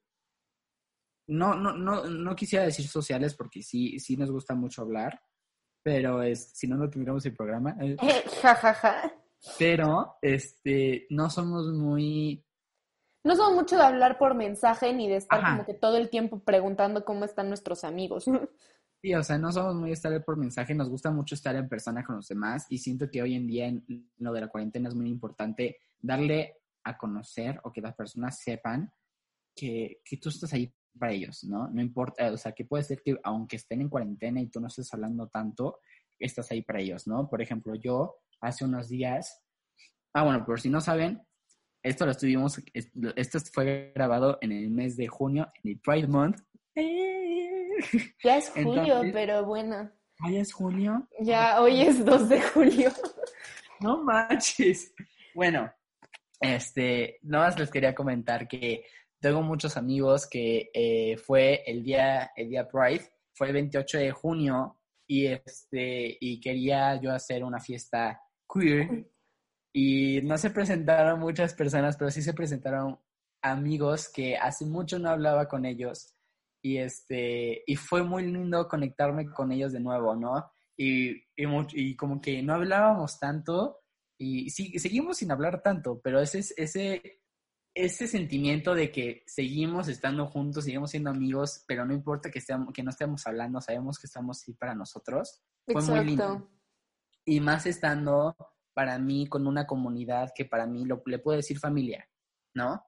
no, no, no, no quisiera decir sociales porque sí, sí nos gusta mucho hablar, pero es, si no, no tuviéramos el programa. Eh, ja, ja, ja. Pero, este, no somos muy... No somos mucho de hablar por mensaje ni de estar como que todo el tiempo preguntando cómo están nuestros amigos. Sí, o sea, no somos muy estar por mensaje, nos gusta mucho estar en persona con los demás y siento que hoy en día en lo de la cuarentena es muy importante darle a conocer o que las personas sepan que, que tú estás ahí para ellos, ¿no? No importa, o sea, que puede ser que aunque estén en cuarentena y tú no estés hablando tanto, estás ahí para ellos, ¿no? Por ejemplo, yo hace unos días, ah, bueno, por si no saben, esto lo estuvimos, esto fue grabado en el mes de junio, en el Pride Month. Ya es julio, pero bueno. ¿Ah, ya es junio? Ya, hoy es 2 de julio. No manches. Bueno, este, nada más les quería comentar que tengo muchos amigos que eh, fue el día, el día Pride, fue el 28 de junio y este, y quería yo hacer una fiesta queer. Y no se presentaron muchas personas, pero sí se presentaron amigos que hace mucho no hablaba con ellos. Y este y fue muy lindo conectarme con ellos de nuevo, ¿no? Y, y, como que no hablábamos tanto y sí, seguimos sin hablar tanto, pero ese, ese, ese sentimiento de que seguimos estando juntos, seguimos siendo amigos, pero no importa que, estemos, que no estemos hablando, sabemos que estamos ahí para nosotros, fue muy lindo. Y más estando para mí con una comunidad que para mí lo, le puedo decir familia, ¿no?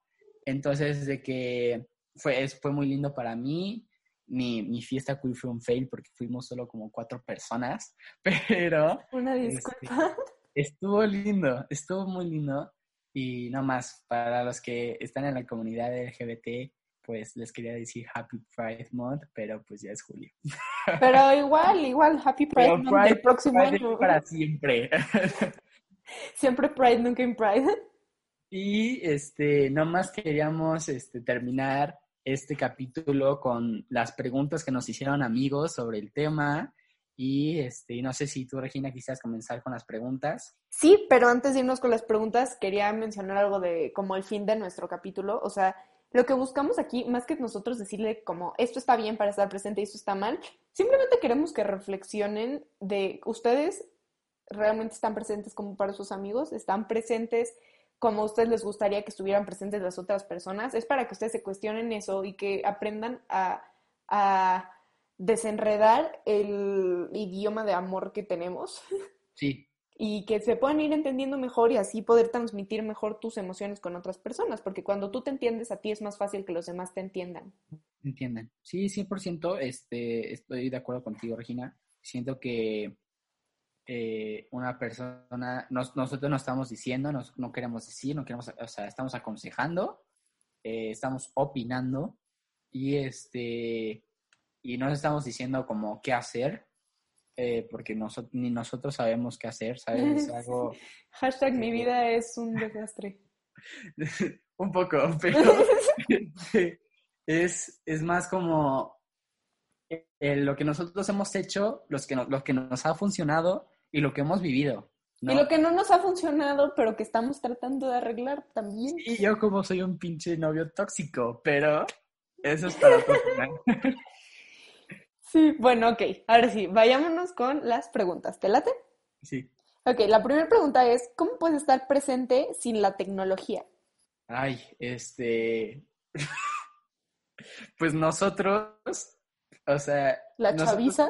Entonces, de que fue, fue muy lindo para mí. Mi, mi fiesta queer fue un fail porque fuimos solo como cuatro personas, pero... Una este, disculpa. estuvo lindo, estuvo muy lindo. Y no más, para los que están en la comunidad LGBT, pues les quería decir Happy Pride Month, pero pues ya es julio. Pero igual, igual, Happy Pride Month el próximo año. Para siempre. Siempre Pride, nunca en Pride. Y este, más queríamos este, terminar este capítulo con las preguntas que nos hicieron amigos sobre el tema. Y este, no sé si tú, Regina, quisieras comenzar con las preguntas. Sí, pero antes de irnos con las preguntas, quería mencionar algo de como el fin de nuestro capítulo. O sea, lo que buscamos aquí, más que nosotros decirle como esto está bien para estar presente y esto está mal, simplemente queremos que reflexionen de ustedes realmente están presentes como para sus amigos, están presentes como a ustedes les gustaría que estuvieran presentes las otras personas. Es para que ustedes se cuestionen eso y que aprendan a, desenredar el idioma de amor que tenemos. Sí. y que se puedan ir entendiendo mejor y así poder transmitir mejor tus emociones con otras personas, porque cuando tú te entiendes a ti es más fácil que los demás te entiendan. Entiendan. Sí, 100% este, estoy de acuerdo contigo, Regina. Siento que eh, una persona, nosotros no estamos diciendo, no queremos decir, no queremos, o sea, estamos aconsejando, eh, estamos opinando y este y no estamos diciendo como qué hacer, eh, porque nosotros, ni nosotros sabemos qué hacer, ¿sabes? Algo... Hashtag mi vida es un desastre. un poco, pero es, es más como lo que nosotros hemos hecho, los que lo que nos ha funcionado y lo que hemos vivido. Y lo que no nos ha funcionado, pero que estamos tratando de arreglar también. Y yo como soy un pinche novio tóxico, pero eso es para otro Sí, bueno, ok. Ahora sí, vayámonos con las preguntas. ¿Te late? Sí. Ok, la primera pregunta es, ¿cómo puedes estar presente sin la tecnología? Ay, este... pues nosotros, o sea... ¿La chaviza?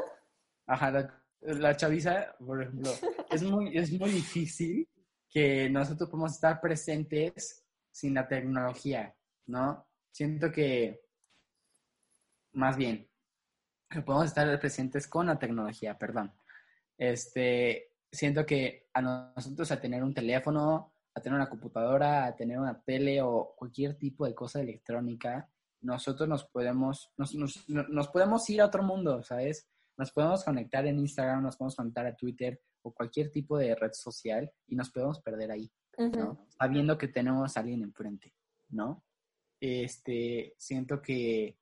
Ajá, la la chaviza, por ejemplo, es muy, es muy difícil que nosotros podamos estar presentes sin la tecnología, ¿no? Siento que, más bien, que podemos estar presentes con la tecnología, perdón. Este, siento que a nosotros a tener un teléfono, a tener una computadora, a tener una tele o cualquier tipo de cosa electrónica, nosotros nos podemos, nos, nos, nos podemos ir a otro mundo, ¿sabes? Nos podemos conectar en Instagram, nos podemos conectar a Twitter o cualquier tipo de red social y nos podemos perder ahí, ¿no? Sabiendo que tenemos a alguien enfrente, ¿no? Este, siento que,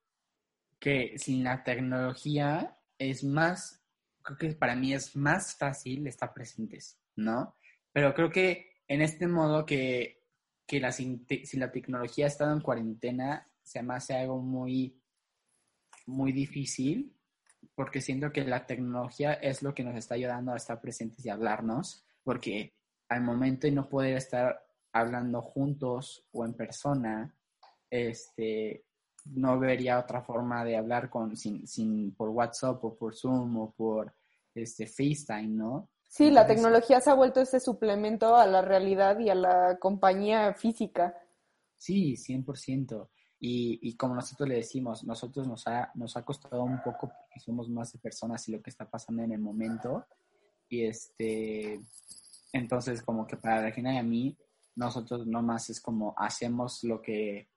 que sin la tecnología es más, creo que para mí es más fácil estar presentes, ¿no? Pero creo que en este modo que, que la, si la tecnología ha estado en cuarentena, se me hace algo muy, muy difícil porque siento que la tecnología es lo que nos está ayudando a estar presentes y hablarnos, porque al momento de no poder estar hablando juntos o en persona, este, no vería otra forma de hablar con, sin, sin, por WhatsApp o por Zoom o por este, FaceTime, ¿no? Sí, la tecnología se ha vuelto ese suplemento a la realidad y a la compañía física. Sí, 100%. Y, como nosotros le decimos, nosotros nos ha, nos ha costado un poco porque somos más de personas y lo que está pasando en el momento. Y este, entonces como que para Regina y a mí, nosotros nomás es como hacemos lo que...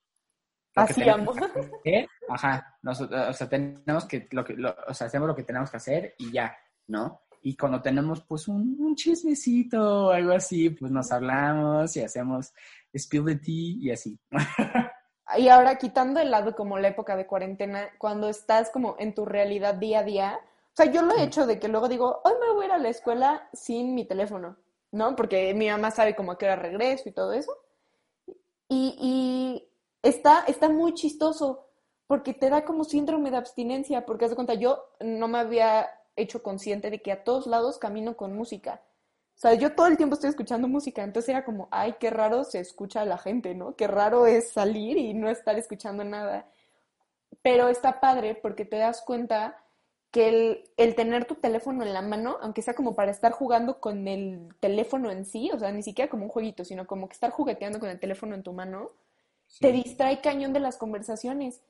Hacíamos. Ajá, nosotros, o sea, tenemos que, lo que o sea, hacemos lo que tenemos que hacer y ya, ¿no? Y cuando tenemos pues un, un chismecito o algo así, pues nos hablamos y hacemos spill the tea y así. Y ahora quitando el lado como la época de cuarentena, cuando estás como en tu realidad día a día, o sea, yo lo he hecho de que luego digo, hoy me voy a ir a la escuela sin mi teléfono, ¿no? Porque mi mamá sabe como a qué hora regreso y todo eso. Y, y está, está muy chistoso porque te da como síndrome de abstinencia, porque haz de cuenta, yo no me había hecho consciente de que a todos lados camino con música. O sea, yo todo el tiempo estoy escuchando música, entonces era como, ay, qué raro se escucha a la gente, ¿no? Qué raro es salir y no estar escuchando nada. Pero está padre porque te das cuenta que el, el, tener tu teléfono en la mano, aunque sea como para estar jugando con el teléfono en sí, o sea, ni siquiera como un jueguito, sino como que estar jugueteando con el teléfono en tu mano, te distrae cañón de las conversaciones.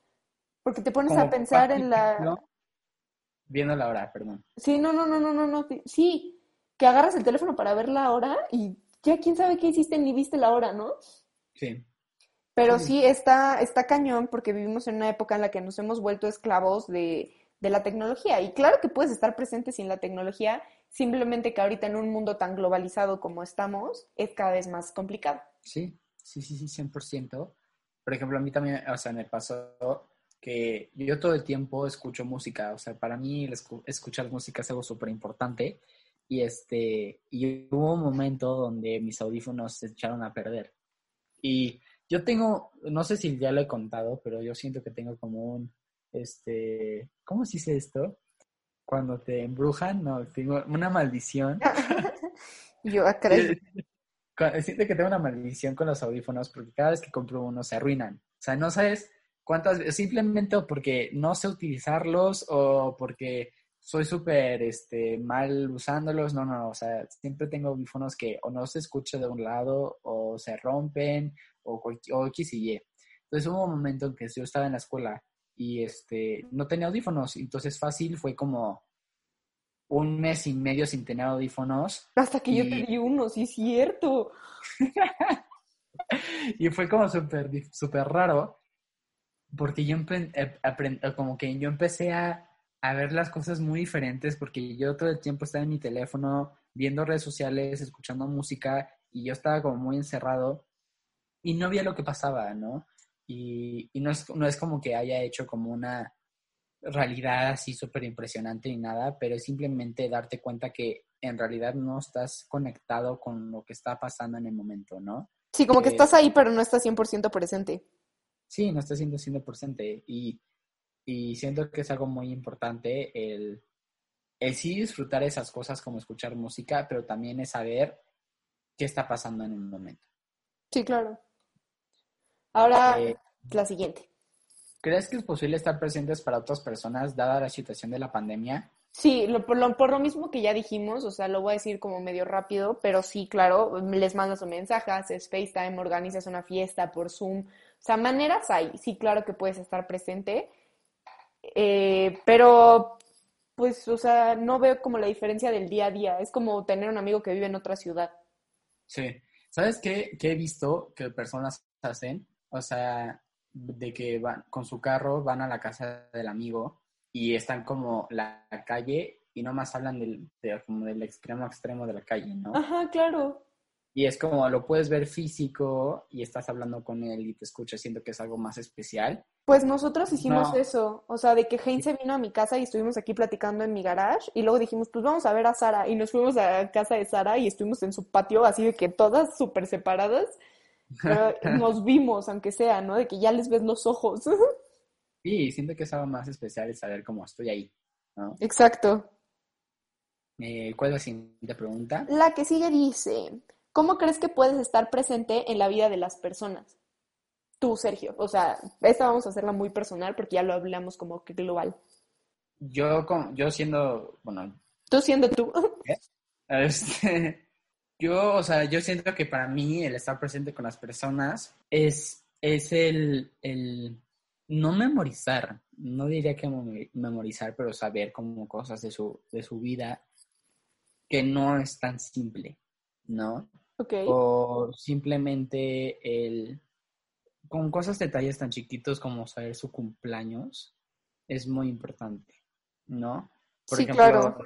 Porque te pones a pensar en la... Viendo la hora, perdón. Sí, no, no, no, no, no, no. Sí, que agarras el teléfono para ver la hora y ya quién sabe qué hiciste ni viste la hora, ¿no? Sí. Pero sí, está, está cañón porque vivimos en una época en la que nos hemos vuelto esclavos de, de la tecnología. Y claro que puedes estar presente sin la tecnología, simplemente que ahorita en un mundo tan globalizado como estamos, es cada vez más complicado. Sí, sí, sí, sí, 100%. Por ejemplo, a mí también, o sea, me pasó que yo todo el tiempo escucho música. O sea, para mí escuchar música es algo súper importante. Y, este, y hubo un momento donde mis audífonos se echaron a perder. Y yo tengo, no sé si ya lo he contado, pero yo siento que tengo como un, este, ¿cómo se dice esto? Cuando te embrujan, no, tengo una maldición. yo creo. Siento que tengo una maldición con los audífonos porque cada vez que compro uno se arruinan. O sea, no sabes cuántas, simplemente porque no sé utilizarlos o porque soy súper este, mal usándolos, no, no, o sea, siempre tengo audífonos que o no se escucha de un lado o se rompen o, o X y Y. Entonces hubo un momento en que yo estaba en la escuela y este, no tenía audífonos, entonces fácil fue como un mes y medio sin tener audífonos. Hasta que yo te di uno, sí es cierto. y fue como súper super raro, porque yo como que yo empecé a, a, ver las cosas muy diferentes, porque yo todo el tiempo estaba en mi teléfono, viendo redes sociales, escuchando música, y yo estaba como muy encerrado, y no veía lo que pasaba, ¿no? Y, y no, es, no es como que haya hecho como una realidad así súper impresionante ni nada, pero es simplemente darte cuenta que en realidad no estás conectado con lo que está pasando en el momento, ¿no? Sí, como que estás ahí, pero no estás 100% presente. Sí, no estás siendo 100% y, y siento que es algo muy importante el, el sí disfrutar esas cosas como escuchar música, pero también es saber qué está pasando en un momento. Sí, claro. Ahora, eh, la siguiente. ¿Crees que es posible estar presentes para otras personas dada la situación de la pandemia? Sí, por, lo, mismo que ya dijimos, o sea, lo voy a decir como medio rápido, pero sí, claro, les mandas un mensaje, haces FaceTime, organizas una fiesta por Zoom, o sea, maneras hay, sí, claro que puedes estar presente, eh, pero pues, o sea, no veo como la diferencia del día a día, es como tener un amigo que vive en otra ciudad. Sí, ¿sabes qué, qué he visto que personas hacen? O sea, de que van con su carro, van a la casa del amigo y están como la calle y nomás hablan del, como del extremo a extremo de la calle, ¿no? Ajá, claro. Y es como lo puedes ver físico y estás hablando con él y te escuchas, siento que es algo más especial. Pues nosotros hicimos eso, o sea, de que Heinz se vino a mi casa y estuvimos aquí platicando en mi garage y luego dijimos, pues vamos a ver a Sara y nos fuimos a casa de Sara y estuvimos en su patio así de que todas súper separadas nos vimos, aunque sea, ¿no? De que ya les ves los ojos. Sí, siento que es algo más especial es saber cómo estoy ahí, ¿no? Exacto. Eh, ¿Cuál es la siguiente pregunta? La que sigue dice, ¿cómo crees que puedes estar presente en la vida de las personas? Tú, Sergio. O sea, esta vamos a hacerla muy personal porque ya lo hablamos como que global. Yo, yo siendo, bueno... Tú siendo tú. Este, yo, o sea, yo siento que para mí el estar presente con las personas es, es el, el no memorizar, no diría que memorizar, pero saber como cosas de su, de su vida que no es tan simple, ¿no? Ok. O simplemente el, con cosas, detalles tan chiquitos como saber su cumpleaños, es muy importante, ¿no? Por sí, claro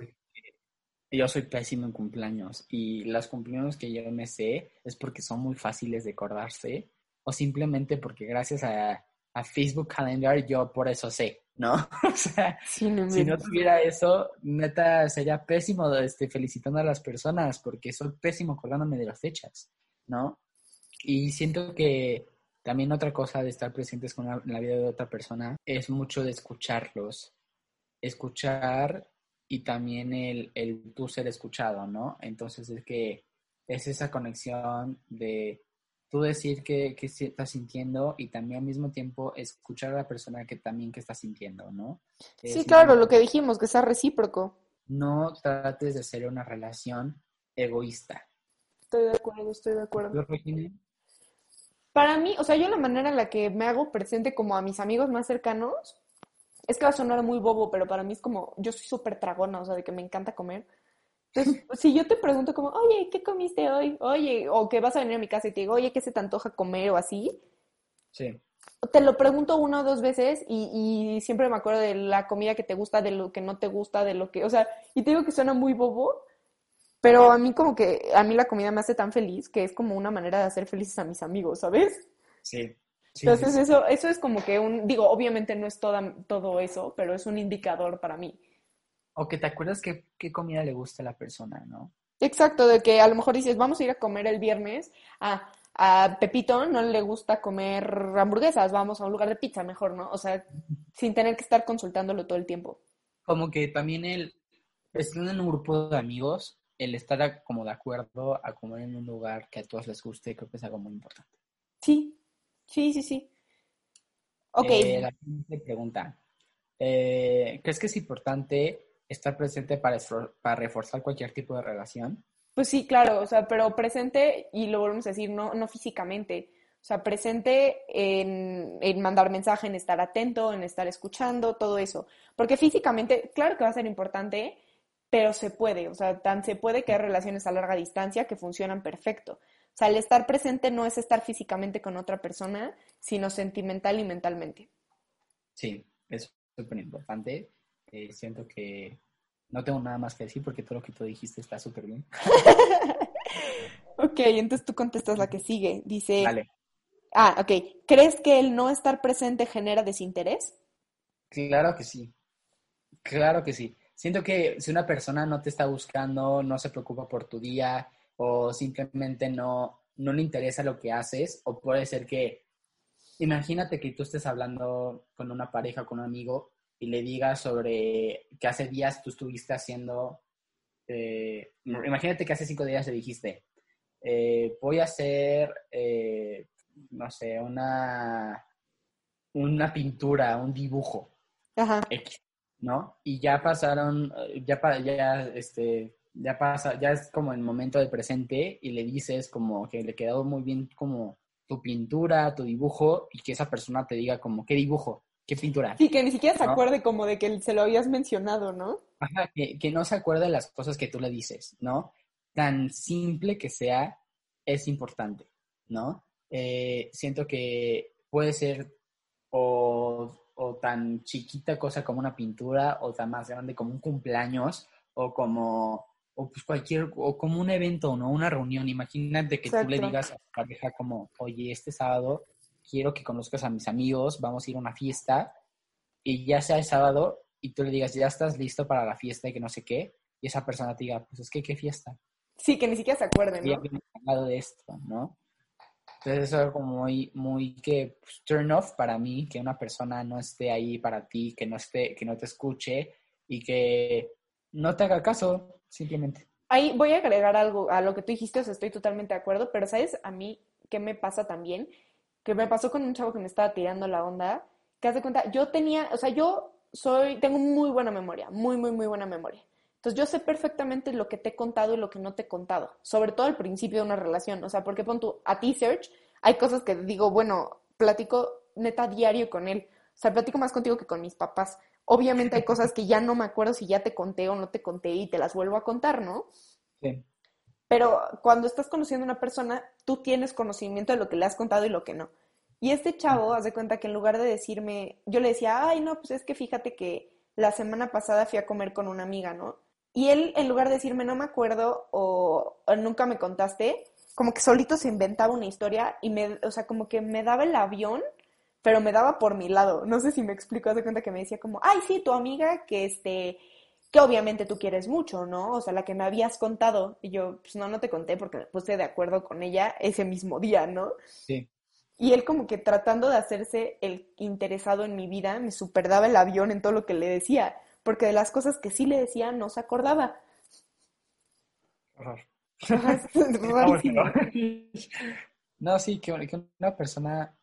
yo soy pésimo en cumpleaños y los cumpleaños que yo me sé es porque son muy fáciles de acordarse o simplemente porque gracias a, Facebook Calendar yo por eso sé, ¿no? o sea, si no tuviera eso, neta, sería pésimo este, felicitando a las personas porque soy pésimo acordándome de las fechas, ¿no? Y siento que también otra cosa de estar presentes con la, la vida de otra persona es mucho de escucharlos. Escuchar y también el, el tú ser escuchado, ¿no? Entonces es que es esa conexión de tú decir que, que estás sintiendo y también al mismo tiempo escuchar a la persona que también que está sintiendo, ¿no? Sí, claro, lo que dijimos, que sea recíproco. No trates de hacer una relación egoísta. Estoy de acuerdo, estoy de acuerdo. Para mí, o sea, yo la manera en la que me hago presente como a mis amigos más cercanos es que va a sonar muy bobo, pero para mí es como, yo soy súper tragona, o sea, de que me encanta comer. Entonces, si yo te pregunto como, oye, ¿qué comiste hoy? Oye, o que vas a venir a mi casa y te digo, oye, ¿qué se te antoja comer o así? Sí. Te lo pregunto una o dos veces y, y siempre me acuerdo de la comida que te gusta, de lo que no te gusta, de lo que, o sea, y te digo que suena muy bobo, pero a mí como que, a mí la comida me hace tan feliz que es como una manera de hacer felices a mis amigos, ¿sabes? Sí. Entonces eso, eso es como que un, digo, obviamente no es toda, todo eso, pero es un indicador para mí. O que te acuerdas qué, qué comida le gusta a la persona, ¿no? Exacto, de que a lo mejor dices, vamos a ir a comer el viernes, a, a Pepito no le gusta comer hamburguesas, vamos a un lugar de pizza mejor, ¿no? O sea, sin tener que estar consultándolo todo el tiempo. Como que también el, estando en un grupo de amigos, el estar como de acuerdo a comer en un lugar que a todos les guste, creo que es algo muy importante. Sí, Sí, sí, sí. Ok. Eh, la siguiente pregunta. Eh, ¿Crees que es importante estar presente para, para reforzar cualquier tipo de relación. Pues sí, claro, o sea, pero presente, y lo volvemos a decir, no, no físicamente. O sea, presente en, en, mandar mensaje, en estar atento, en estar escuchando, todo eso. Porque físicamente, claro que va a ser importante, pero se puede. O sea, tan se puede que hay relaciones a larga distancia que funcionan perfecto. O sea, el estar presente no es estar físicamente con otra persona, sino sentimental y mentalmente. Sí, es súper importante. Eh, siento que no tengo nada más que decir porque todo lo que tú dijiste está súper bien. ok, entonces tú contestas la que sigue. Dice... Ah, ok. ¿Crees que el no estar presente genera desinterés? Claro que sí. Claro que sí. Siento que si una persona no te está buscando, no se preocupa por tu día o simplemente no, no le interesa lo que haces, o puede ser que, imagínate que tú estés hablando con una pareja, con un amigo, y le digas sobre que hace días tú estuviste haciendo, eh, imagínate que hace cinco días le dijiste, eh, voy a hacer, eh, no sé, una, una pintura, un dibujo. Ajá. ¿no? Y ya pasaron, ya, ya, este, ya pasa, ya es como el momento del presente y le dices como que le quedó muy bien como tu pintura, tu dibujo y que esa persona te diga como, ¿qué dibujo? ¿Qué pintura? Sí, que ni siquiera se acuerde como de que se lo habías mencionado, ¿no? Ajá, que, no se acuerde de las cosas que tú le dices, ¿no? Tan simple que sea, es importante, ¿no? Eh, siento que puede ser o, o, tan chiquita cosa como una pintura o tan más grande como un cumpleaños o como o pues cualquier o como un evento no una reunión imagínate que tú le digas a tu pareja como oye este sábado quiero que conozcas a mis amigos, vamos a ir a una fiesta, y ya sea el sábado, y tú le digas, ya estás listo para la fiesta y que no sé qué, y esa persona te diga, pues es que, ¿qué fiesta? Sí, que ni siquiera se acuerden, ¿no? hablado de esto, ¿no? Entonces eso es como muy, muy que pues, turn off para mí, que una persona no esté ahí para ti, que no esté, que no te escuche y que no te haga caso, simplemente. Ahí voy a agregar algo a lo que tú dijiste, o sea, estoy totalmente de acuerdo, pero ¿sabes a mí qué me pasa también? que me pasó con un chavo que me estaba tirando la onda, que hace cuenta, yo tenía, o sea, yo soy, tengo muy buena memoria, muy, muy, muy buena memoria. Entonces yo sé perfectamente lo que te he contado y lo que no te he contado, sobre todo al principio de una relación, o sea, porque pon tú, a ti, Search, hay cosas que digo, bueno, platico neta diario con él, o sea, platico más contigo que con mis papás. Obviamente hay cosas que ya no me acuerdo si ya te conté o no te conté y te las vuelvo a contar, ¿no? Sí. Pero cuando estás conociendo a una persona, tú tienes conocimiento de lo que le has contado y lo que no. Y este chavo, haz de cuenta que en lugar de decirme, yo le decía, ay, no, pues es que fíjate que la semana pasada fui a comer con una amiga, ¿no? Y él, en lugar de decirme, no me acuerdo o, nunca me contaste, como que solito se inventaba una historia y me, o sea, como que me daba el avión, pero me daba por mi lado. No sé si me explico, haz de cuenta que me decía como, ay, sí, tu amiga que este, que obviamente tú quieres mucho, ¿no? O sea, la que me habías contado. Y yo, pues no, no te conté porque me puse de acuerdo con ella ese mismo día, ¿no? Sí. Y él como que tratando de hacerse el interesado en mi vida, me superdaba el avión en todo lo que le decía, porque de las cosas que sí le decía no se acordaba. no, sí, que, que una persona,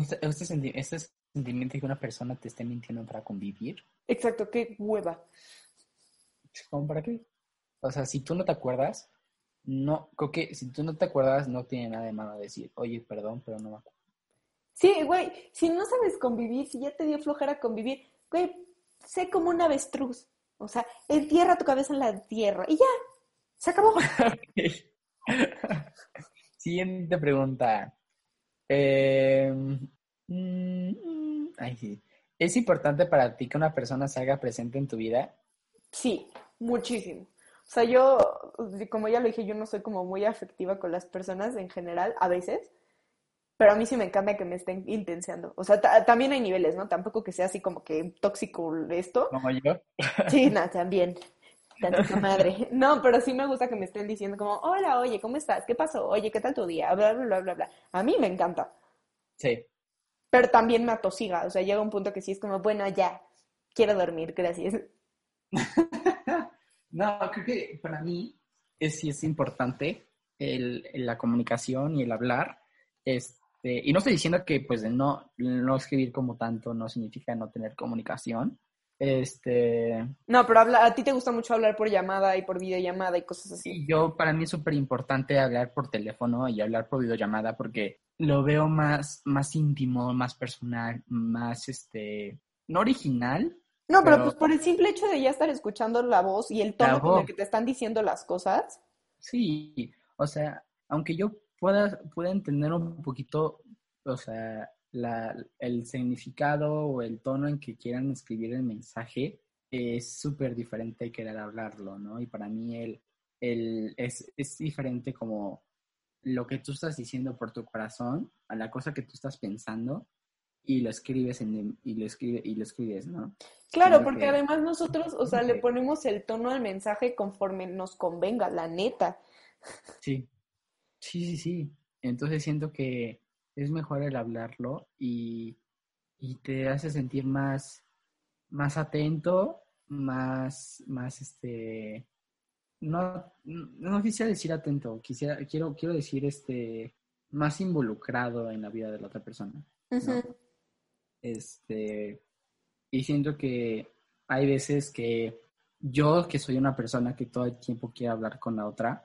este, este, este sentimiento de que una persona te esté mintiendo para convivir, Exacto, qué hueva. ¿Cómo para qué? O sea, si tú no te acuerdas, no, creo que si tú no te acuerdas, no tiene nada de malo decir, oye, perdón, pero no me acuerdo. Sí, güey, si no sabes convivir, si ya te dio flojera convivir, güey, sé como un avestruz. O sea, entierra tu cabeza en la tierra y ya, se acabó. Siguiente pregunta. Eh, ay, sí. ¿Es importante para ti que una persona se haga presente en tu vida? Sí, muchísimo. O sea, yo, como ya lo dije, yo no soy como muy afectiva con las personas en general, a veces, pero a mí sí me encanta que me estén intenseando. O sea, también hay niveles, ¿no? Tampoco que sea así como que tóxico esto. Como yo. Sí, no, también. Tanta madre. No, pero sí me gusta que me estén diciendo como, hola, oye, ¿cómo estás? ¿Qué pasó? Oye, ¿qué tal tu día? Bla, bla, bla, bla, bla. A mí me encanta. Sí pero también me atosiga, o sea, llega un punto que sí es como, bueno, ya, quiero dormir, gracias. no, creo que para mí es, sí es importante el, la comunicación y el hablar. Este, y no estoy diciendo que pues no, no escribir como tanto no significa no tener comunicación, Este. No, pero habla, a ti te gusta mucho hablar por llamada y por videollamada y cosas así. Sí, yo, para mí es súper importante hablar por teléfono y hablar por videollamada porque lo veo más, más íntimo, más personal, más, este, no original. No, pero, pues por el simple hecho de ya estar escuchando la voz y el tono con el que te están diciendo las cosas. Sí, o sea, aunque yo pueda, pueda entender un poquito, o sea, la, el significado o el tono en que quieran escribir el mensaje es súper diferente querer hablarlo, ¿no? Y para mí el, el, es, es diferente como lo que tú estás diciendo por tu corazón a la cosa que tú estás pensando y lo escribes en, y lo escribe, y lo escribes, ¿no? Claro, porque además nosotros, o sea, le ponemos el tono al mensaje conforme nos convenga, la neta. Sí, sí, sí, sí. Entonces siento que es mejor el hablarlo y, te hace sentir más, más atento, más, más este, no, no quisiera decir atento, quisiera, quiero, quiero decir este, más involucrado en la vida de la otra persona. Este, y siento que hay veces que yo, que soy una persona que todo el tiempo quiere hablar con la otra,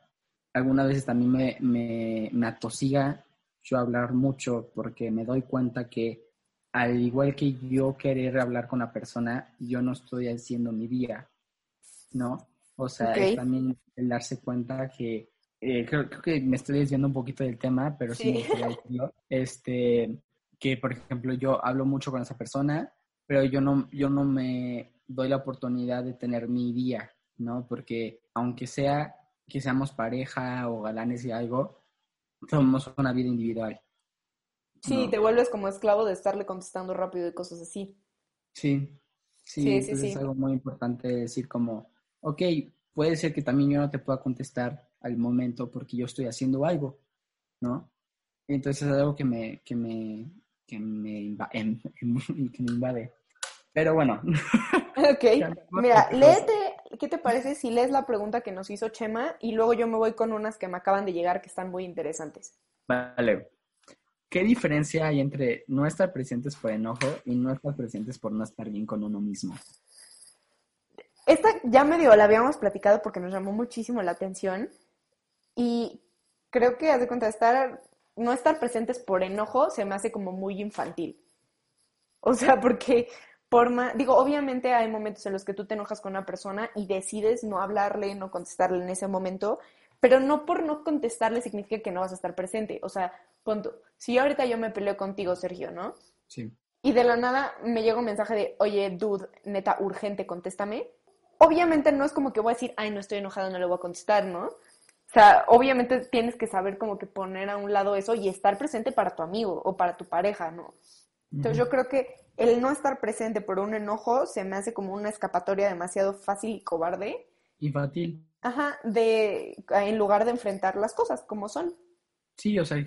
algunas veces también me, me, me atosiga yo hablar mucho porque me doy cuenta que al igual que yo querer hablar con la persona, yo no estoy haciendo mi día, ¿no? O sea, también el darse cuenta que eh, creo, que me estoy desviando un poquito del tema, pero sí, me decirlo. Este, que por ejemplo yo hablo mucho con esa persona, pero yo no, yo no me doy la oportunidad de tener mi día, ¿no? Porque aunque sea que seamos pareja o galanes y algo, somos una vida individual. Sí, te vuelves como esclavo de estarle contestando rápido y cosas así. Sí, sí, sí, sí, es algo muy importante decir como, ok, puede ser que también yo no te pueda contestar al momento porque yo estoy haciendo algo, ¿no? Entonces es algo que me, que me, que me, em, que me invade. Pero bueno. Ok, mira, léete, ¿qué te parece si lees la pregunta que nos hizo Chema y luego yo me voy con unas que me acaban de llegar que están muy interesantes? Vale. ¿Qué diferencia hay entre no estar presentes por enojo y no estar presentes por no estar bien con uno mismo? Esta ya medio la habíamos platicado porque nos llamó muchísimo la atención y creo que, haz de cuenta, estar, no estar presentes por enojo se me hace como muy infantil. O sea, porque digo, obviamente hay momentos en los que tú te enojas con una persona y decides no hablarle, no contestarle en ese momento, pero no por no contestarle significa que no vas a estar presente. O sea, punto. Si ahorita yo me peleo contigo, Sergio, ¿no? Sí. Y de la nada me llega un mensaje de, oye, dude, neta, urgente, contéstame. Obviamente no es como que voy a decir, ay, no estoy enojado, no le voy a contestar, ¿no? O sea, obviamente tienes que saber como que poner a un lado eso y estar presente para tu amigo o para tu pareja, ¿no? Entonces yo creo que el no estar presente por un enojo se me hace como una escapatoria demasiado fácil y cobarde. Infantil. Ajá, de, en lugar de enfrentar las cosas como son. Sí, o sea,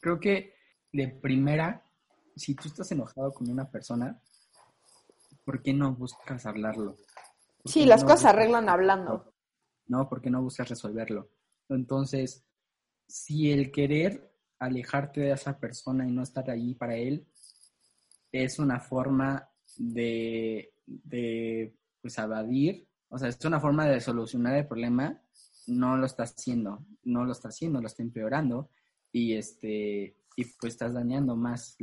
creo que de primera, si tú estás enojado con una persona, ¿por qué no buscas hablarlo? Sí, las cosas arreglan hablando. No, porque no buscas resolverlo. Entonces, si el querer alejarte de esa persona y no estar allí para él es una forma de, de pues, evadir, o sea, es una forma de solucionar el problema, no lo está haciendo, no lo está haciendo, lo está empeorando y este y pues estás dañando más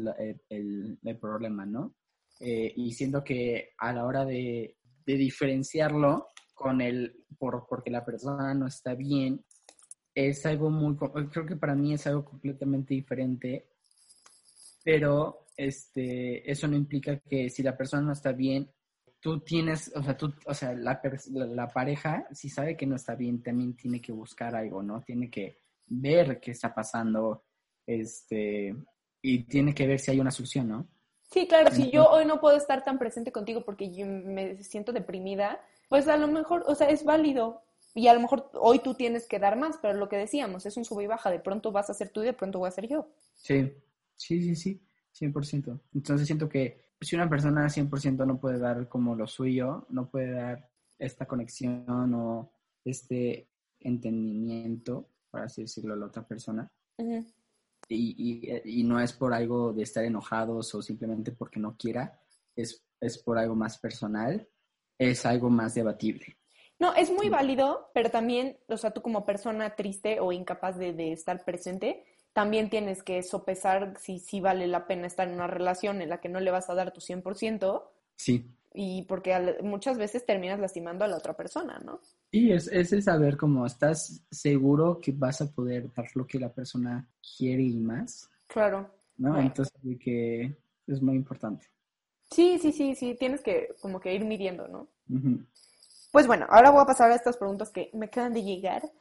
el, el, problema, ¿no? Eh, y siento que a la hora de, de diferenciarlo con el, por, porque la persona no está bien, es algo muy, creo que para mí es algo completamente diferente, pero este, eso no implica que si la persona no está bien, tú tienes, o sea, tú, o sea, la, la, pareja, si sabe que no está bien, también tiene que buscar algo, ¿no? Tiene que ver qué está pasando, este, y tiene que ver si hay una solución, ¿no? Sí, claro, si yo hoy no puedo estar tan presente contigo porque yo me siento deprimida, pues a lo mejor, o sea, es válido. Y a lo mejor hoy tú tienes que dar más, pero lo que decíamos, es un sube y baja, de pronto vas a ser tú y de pronto voy a ser yo. Sí, sí, sí, sí. 100%. Entonces siento que si una persona 100% no puede dar como lo suyo, no puede dar esta conexión o este entendimiento, por así decirlo, a la otra persona, y, y, no es por algo de estar enojados o simplemente porque no quiera, es, es por algo más personal, es algo más debatible. No, es muy válido, pero también, o sea, tú como persona triste o incapaz de, estar presente, también tienes que sopesar si, si vale la pena estar en una relación en la que no le vas a dar tu 100%. Sí. Y porque muchas veces terminas lastimando a la otra persona, ¿no? Sí, es, es el saber cómo estás seguro que vas a poder dar lo que la persona quiere y más. Claro. ¿No? Entonces, que es muy importante. Sí, sí, sí, sí, tienes que como que ir midiendo, ¿no? Pues bueno, ahora voy a pasar a estas preguntas que me quedan de llegar.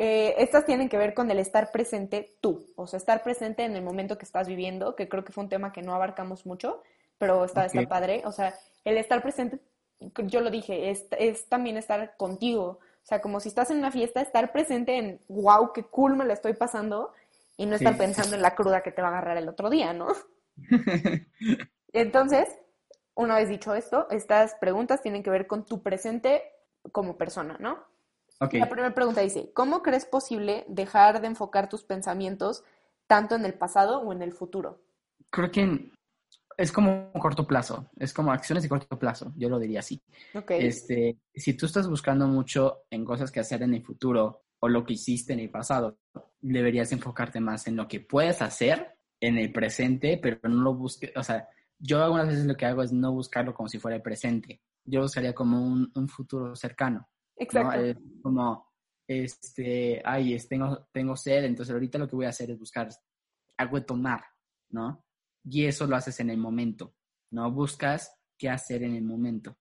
Eh, estas tienen que ver con el estar presente tú, o sea, estar presente en el momento que estás viviendo, que creo que fue un tema que no abarcamos mucho, pero está, está padre. O sea, el estar presente, yo lo dije, es, es también estar contigo. O sea, como si estás en una fiesta, estar presente en, wow, qué cool me la estoy pasando, y no estar pensando en la cruda que te va a agarrar el otro día, ¿no? Entonces, una vez dicho esto, estas preguntas tienen que ver con tu presente como persona, ¿no? Okay. La primera pregunta dice, ¿cómo crees posible dejar de enfocar tus pensamientos tanto en el pasado o en el futuro? Creo que es como corto plazo, es como acciones de corto plazo, yo lo diría así. Okay. Este, si tú estás buscando mucho en cosas que hacer en el futuro o lo que hiciste en el pasado, deberías enfocarte más en lo que puedes hacer en el presente, pero no lo busques, o sea, yo algunas veces lo que hago es no buscarlo como si fuera el presente. Yo buscaría como un, futuro cercano. Exacto. como, este, ay, tengo, tengo sed, entonces ahorita lo que voy a hacer es buscar algo de tomar, ¿no? Y eso lo haces en el momento, ¿no? Buscas qué hacer en el momento.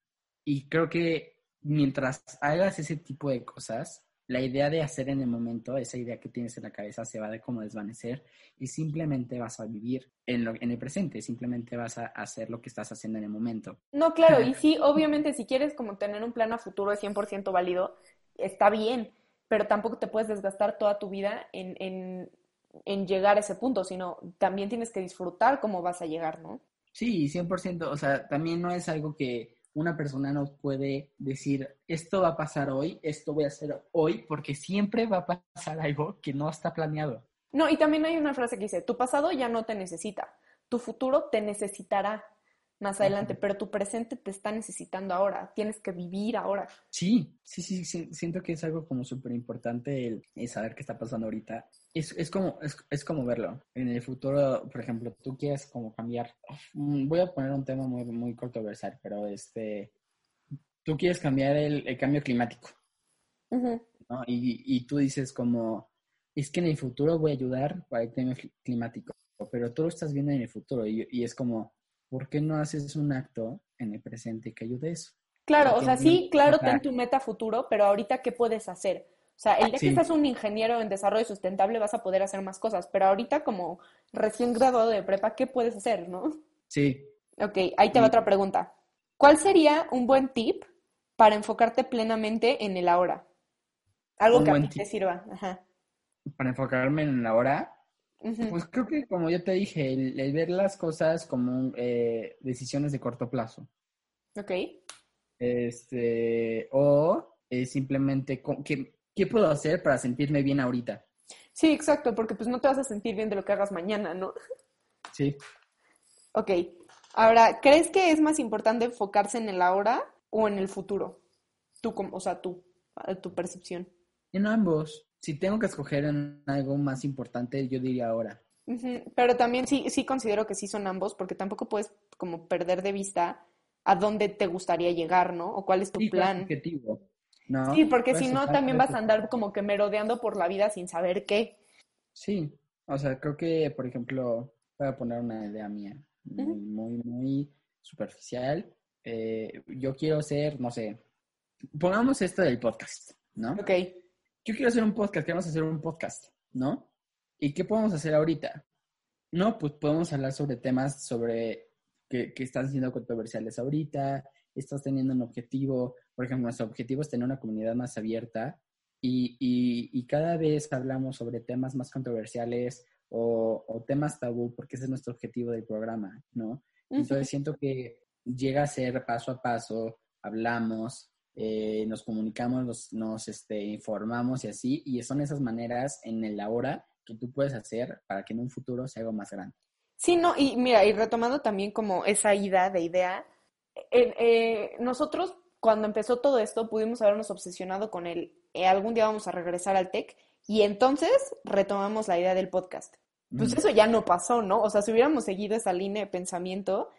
Y creo que mientras hagas ese tipo de cosas, la idea de hacer en el momento, esa idea que tienes en la cabeza se va a como desvanecer y simplemente vas a vivir en, lo, en el presente, simplemente vas a hacer lo que estás haciendo en el momento. No, claro, y sí, obviamente si quieres como tener un plan a futuro de 100% válido, está bien, pero tampoco te puedes desgastar toda tu vida en, en, en llegar a ese punto, sino también tienes que disfrutar cómo vas a llegar, ¿no? Sí, 100%, o sea, también no es algo que una persona no puede decir, esto va a pasar hoy, esto voy a hacer hoy, porque siempre va a pasar algo que no está planeado. No, y también hay una frase que dice, tu pasado ya no te necesita, tu futuro te necesitará más adelante, pero tu presente te está necesitando ahora, tienes que vivir ahora. Sí, sí, sí, siento que es algo como súper importante el, saber qué está pasando ahorita. Es, es como, es, es, como verlo. En el futuro, por ejemplo, tú quieres como cambiar, mm, voy a poner un tema muy, muy controversial, pero este, tú quieres cambiar el, cambio climático, ¿no? Y, y tú dices como, es que en el futuro voy a ayudar para el cambio climático, pero tú lo estás viendo en el futuro y, y es como ¿por qué no haces un acto en el presente que ayude eso? Claro, o sea, sí, claro, ten tu meta futuro, pero ahorita, ¿qué puedes hacer? O sea, el día que seas un ingeniero en desarrollo sustentable vas a poder hacer más cosas, pero ahorita como recién graduado de prepa, ¿qué puedes hacer, no? Sí. Ok, ahí te va otra pregunta. ¿Cuál sería un buen tip para enfocarte plenamente en el ahora? Algo que a ti te sirva. Ajá. Para enfocarme en el ahora, pues creo que, como yo te dije, el, ver las cosas como eh, decisiones de corto plazo. Ok. Este, o simplemente, ¿qué, ¿qué puedo hacer para sentirme bien ahorita? Sí, exacto, porque pues no te vas a sentir bien de lo que hagas mañana, ¿no? Sí. Ok. Ahora, ¿crees que es más importante enfocarse en el ahora o en el futuro? Tú, o sea, tú, tu percepción. En ambos si tengo que escoger en algo más importante, yo diría ahora. Pero también sí, sí considero que sí son ambos, porque tampoco puedes como perder de vista a dónde te gustaría llegar, ¿no? O cuál es tu plan. objetivo, Sí, porque si no, también vas a andar como que merodeando por la vida sin saber qué. Sí, o sea, creo que, por ejemplo, voy a poner una idea mía, muy, muy, superficial. Eh, yo quiero ser, no sé, pongamos esto del podcast, ¿no? Ok yo quiero hacer un podcast, queremos hacer un podcast, ¿no? ¿Y qué podemos hacer ahorita? No, pues podemos hablar sobre temas sobre que, están siendo controversiales ahorita, estás teniendo un objetivo, por ejemplo, nuestro objetivo es tener una comunidad más abierta y, cada vez hablamos sobre temas más controversiales o, temas tabú, porque ese es nuestro objetivo del programa, ¿no? Entonces siento que llega a ser paso a paso, hablamos, eh, nos comunicamos, nos, este, informamos y así, y son esas maneras en el ahora que tú puedes hacer para que en un futuro sea algo más grande. Sí, no, y mira, y retomando también como esa idea de idea, eh, nosotros cuando empezó todo esto, pudimos habernos obsesionado con el eh, algún día vamos a regresar al tech y entonces retomamos la idea del podcast. Pues eso ya no pasó, ¿no? O sea, si hubiéramos seguido esa línea de pensamiento,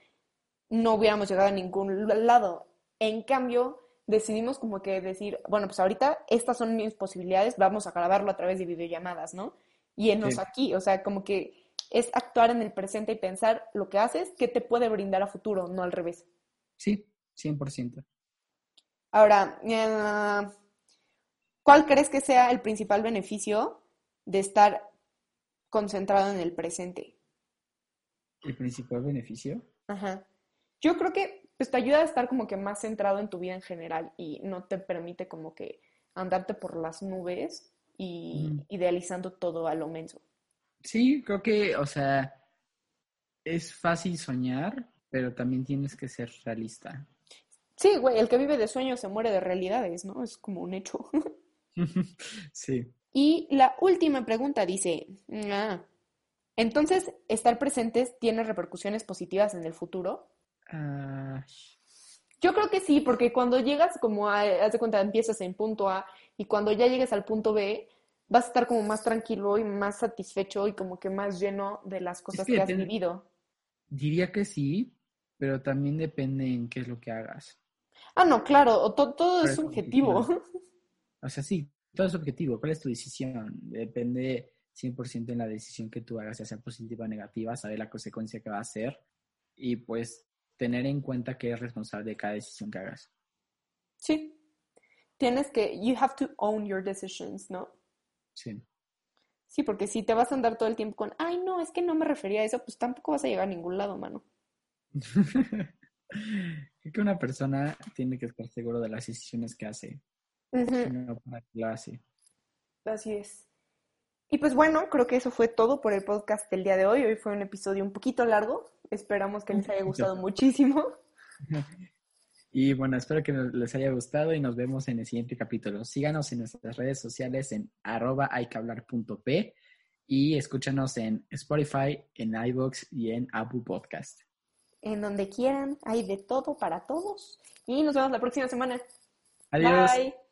no hubiéramos llegado a ningún lado. En cambio, decidimos como que decir, bueno, pues ahorita estas son mis posibilidades, vamos a grabarlo a través de videollamadas, ¿no? Y enos aquí, o sea, como que es actuar en el presente y pensar lo que haces, qué te puede brindar a futuro, no al revés. Sí, 100%. Ahora, eh, ¿cuál crees que sea el principal beneficio de estar concentrado en el presente? ¿El principal beneficio? Ajá. Yo creo que pues, te ayuda a estar como que más centrado en tu vida en general y no te permite como que andarte por las nubes y idealizando todo a lo menso. Sí, creo que, o sea, es fácil soñar, pero también tienes que ser realista. Sí, güey, el que vive de sueños se muere de realidades, ¿no? Es como un hecho. sí. Y la última pregunta dice, ah, entonces, ¿estar presentes tiene repercusiones positivas en el futuro? Ah. Yo creo que sí, porque cuando llegas como a, haz de cuenta, empiezas en punto A y cuando ya llegues al punto B, vas a estar como más tranquilo y más satisfecho y como que más lleno de las cosas que, has vivido. Diría que sí, pero también depende en qué es lo que hagas. Ah, no, claro, todo es subjetivo. O sea, sí, todo es subjetivo. ¿Cuál es tu decisión? Depende 100% en la decisión que tú hagas, ya sea positiva o negativa, saber la consecuencia que va a ser y pues tener en cuenta que eres responsable de cada decisión que hagas. Sí. Tienes que, you have to own your decisions, ¿no? Sí. Sí, porque si te vas a andar todo el tiempo con, ay, no, es que no me refería a eso, pues tampoco vas a llegar a ningún lado, mano. Creo que una persona tiene que estar seguro de las decisiones que hace. No para que lo hace. Así es. Y pues bueno, creo que eso fue todo por el podcast del día de hoy. Hoy fue un episodio un poquito largo. Esperamos que les haya gustado muchísimo. Y bueno, espero que les haya gustado y nos vemos en el siguiente capítulo. Síganos en nuestras redes sociales en arroba hayquehablar.p y escúchanos en Spotify, en iVoox y en Apple Podcast. En donde quieran, hay de todo para todos. Y nos vemos la próxima semana. Adiós. Bye.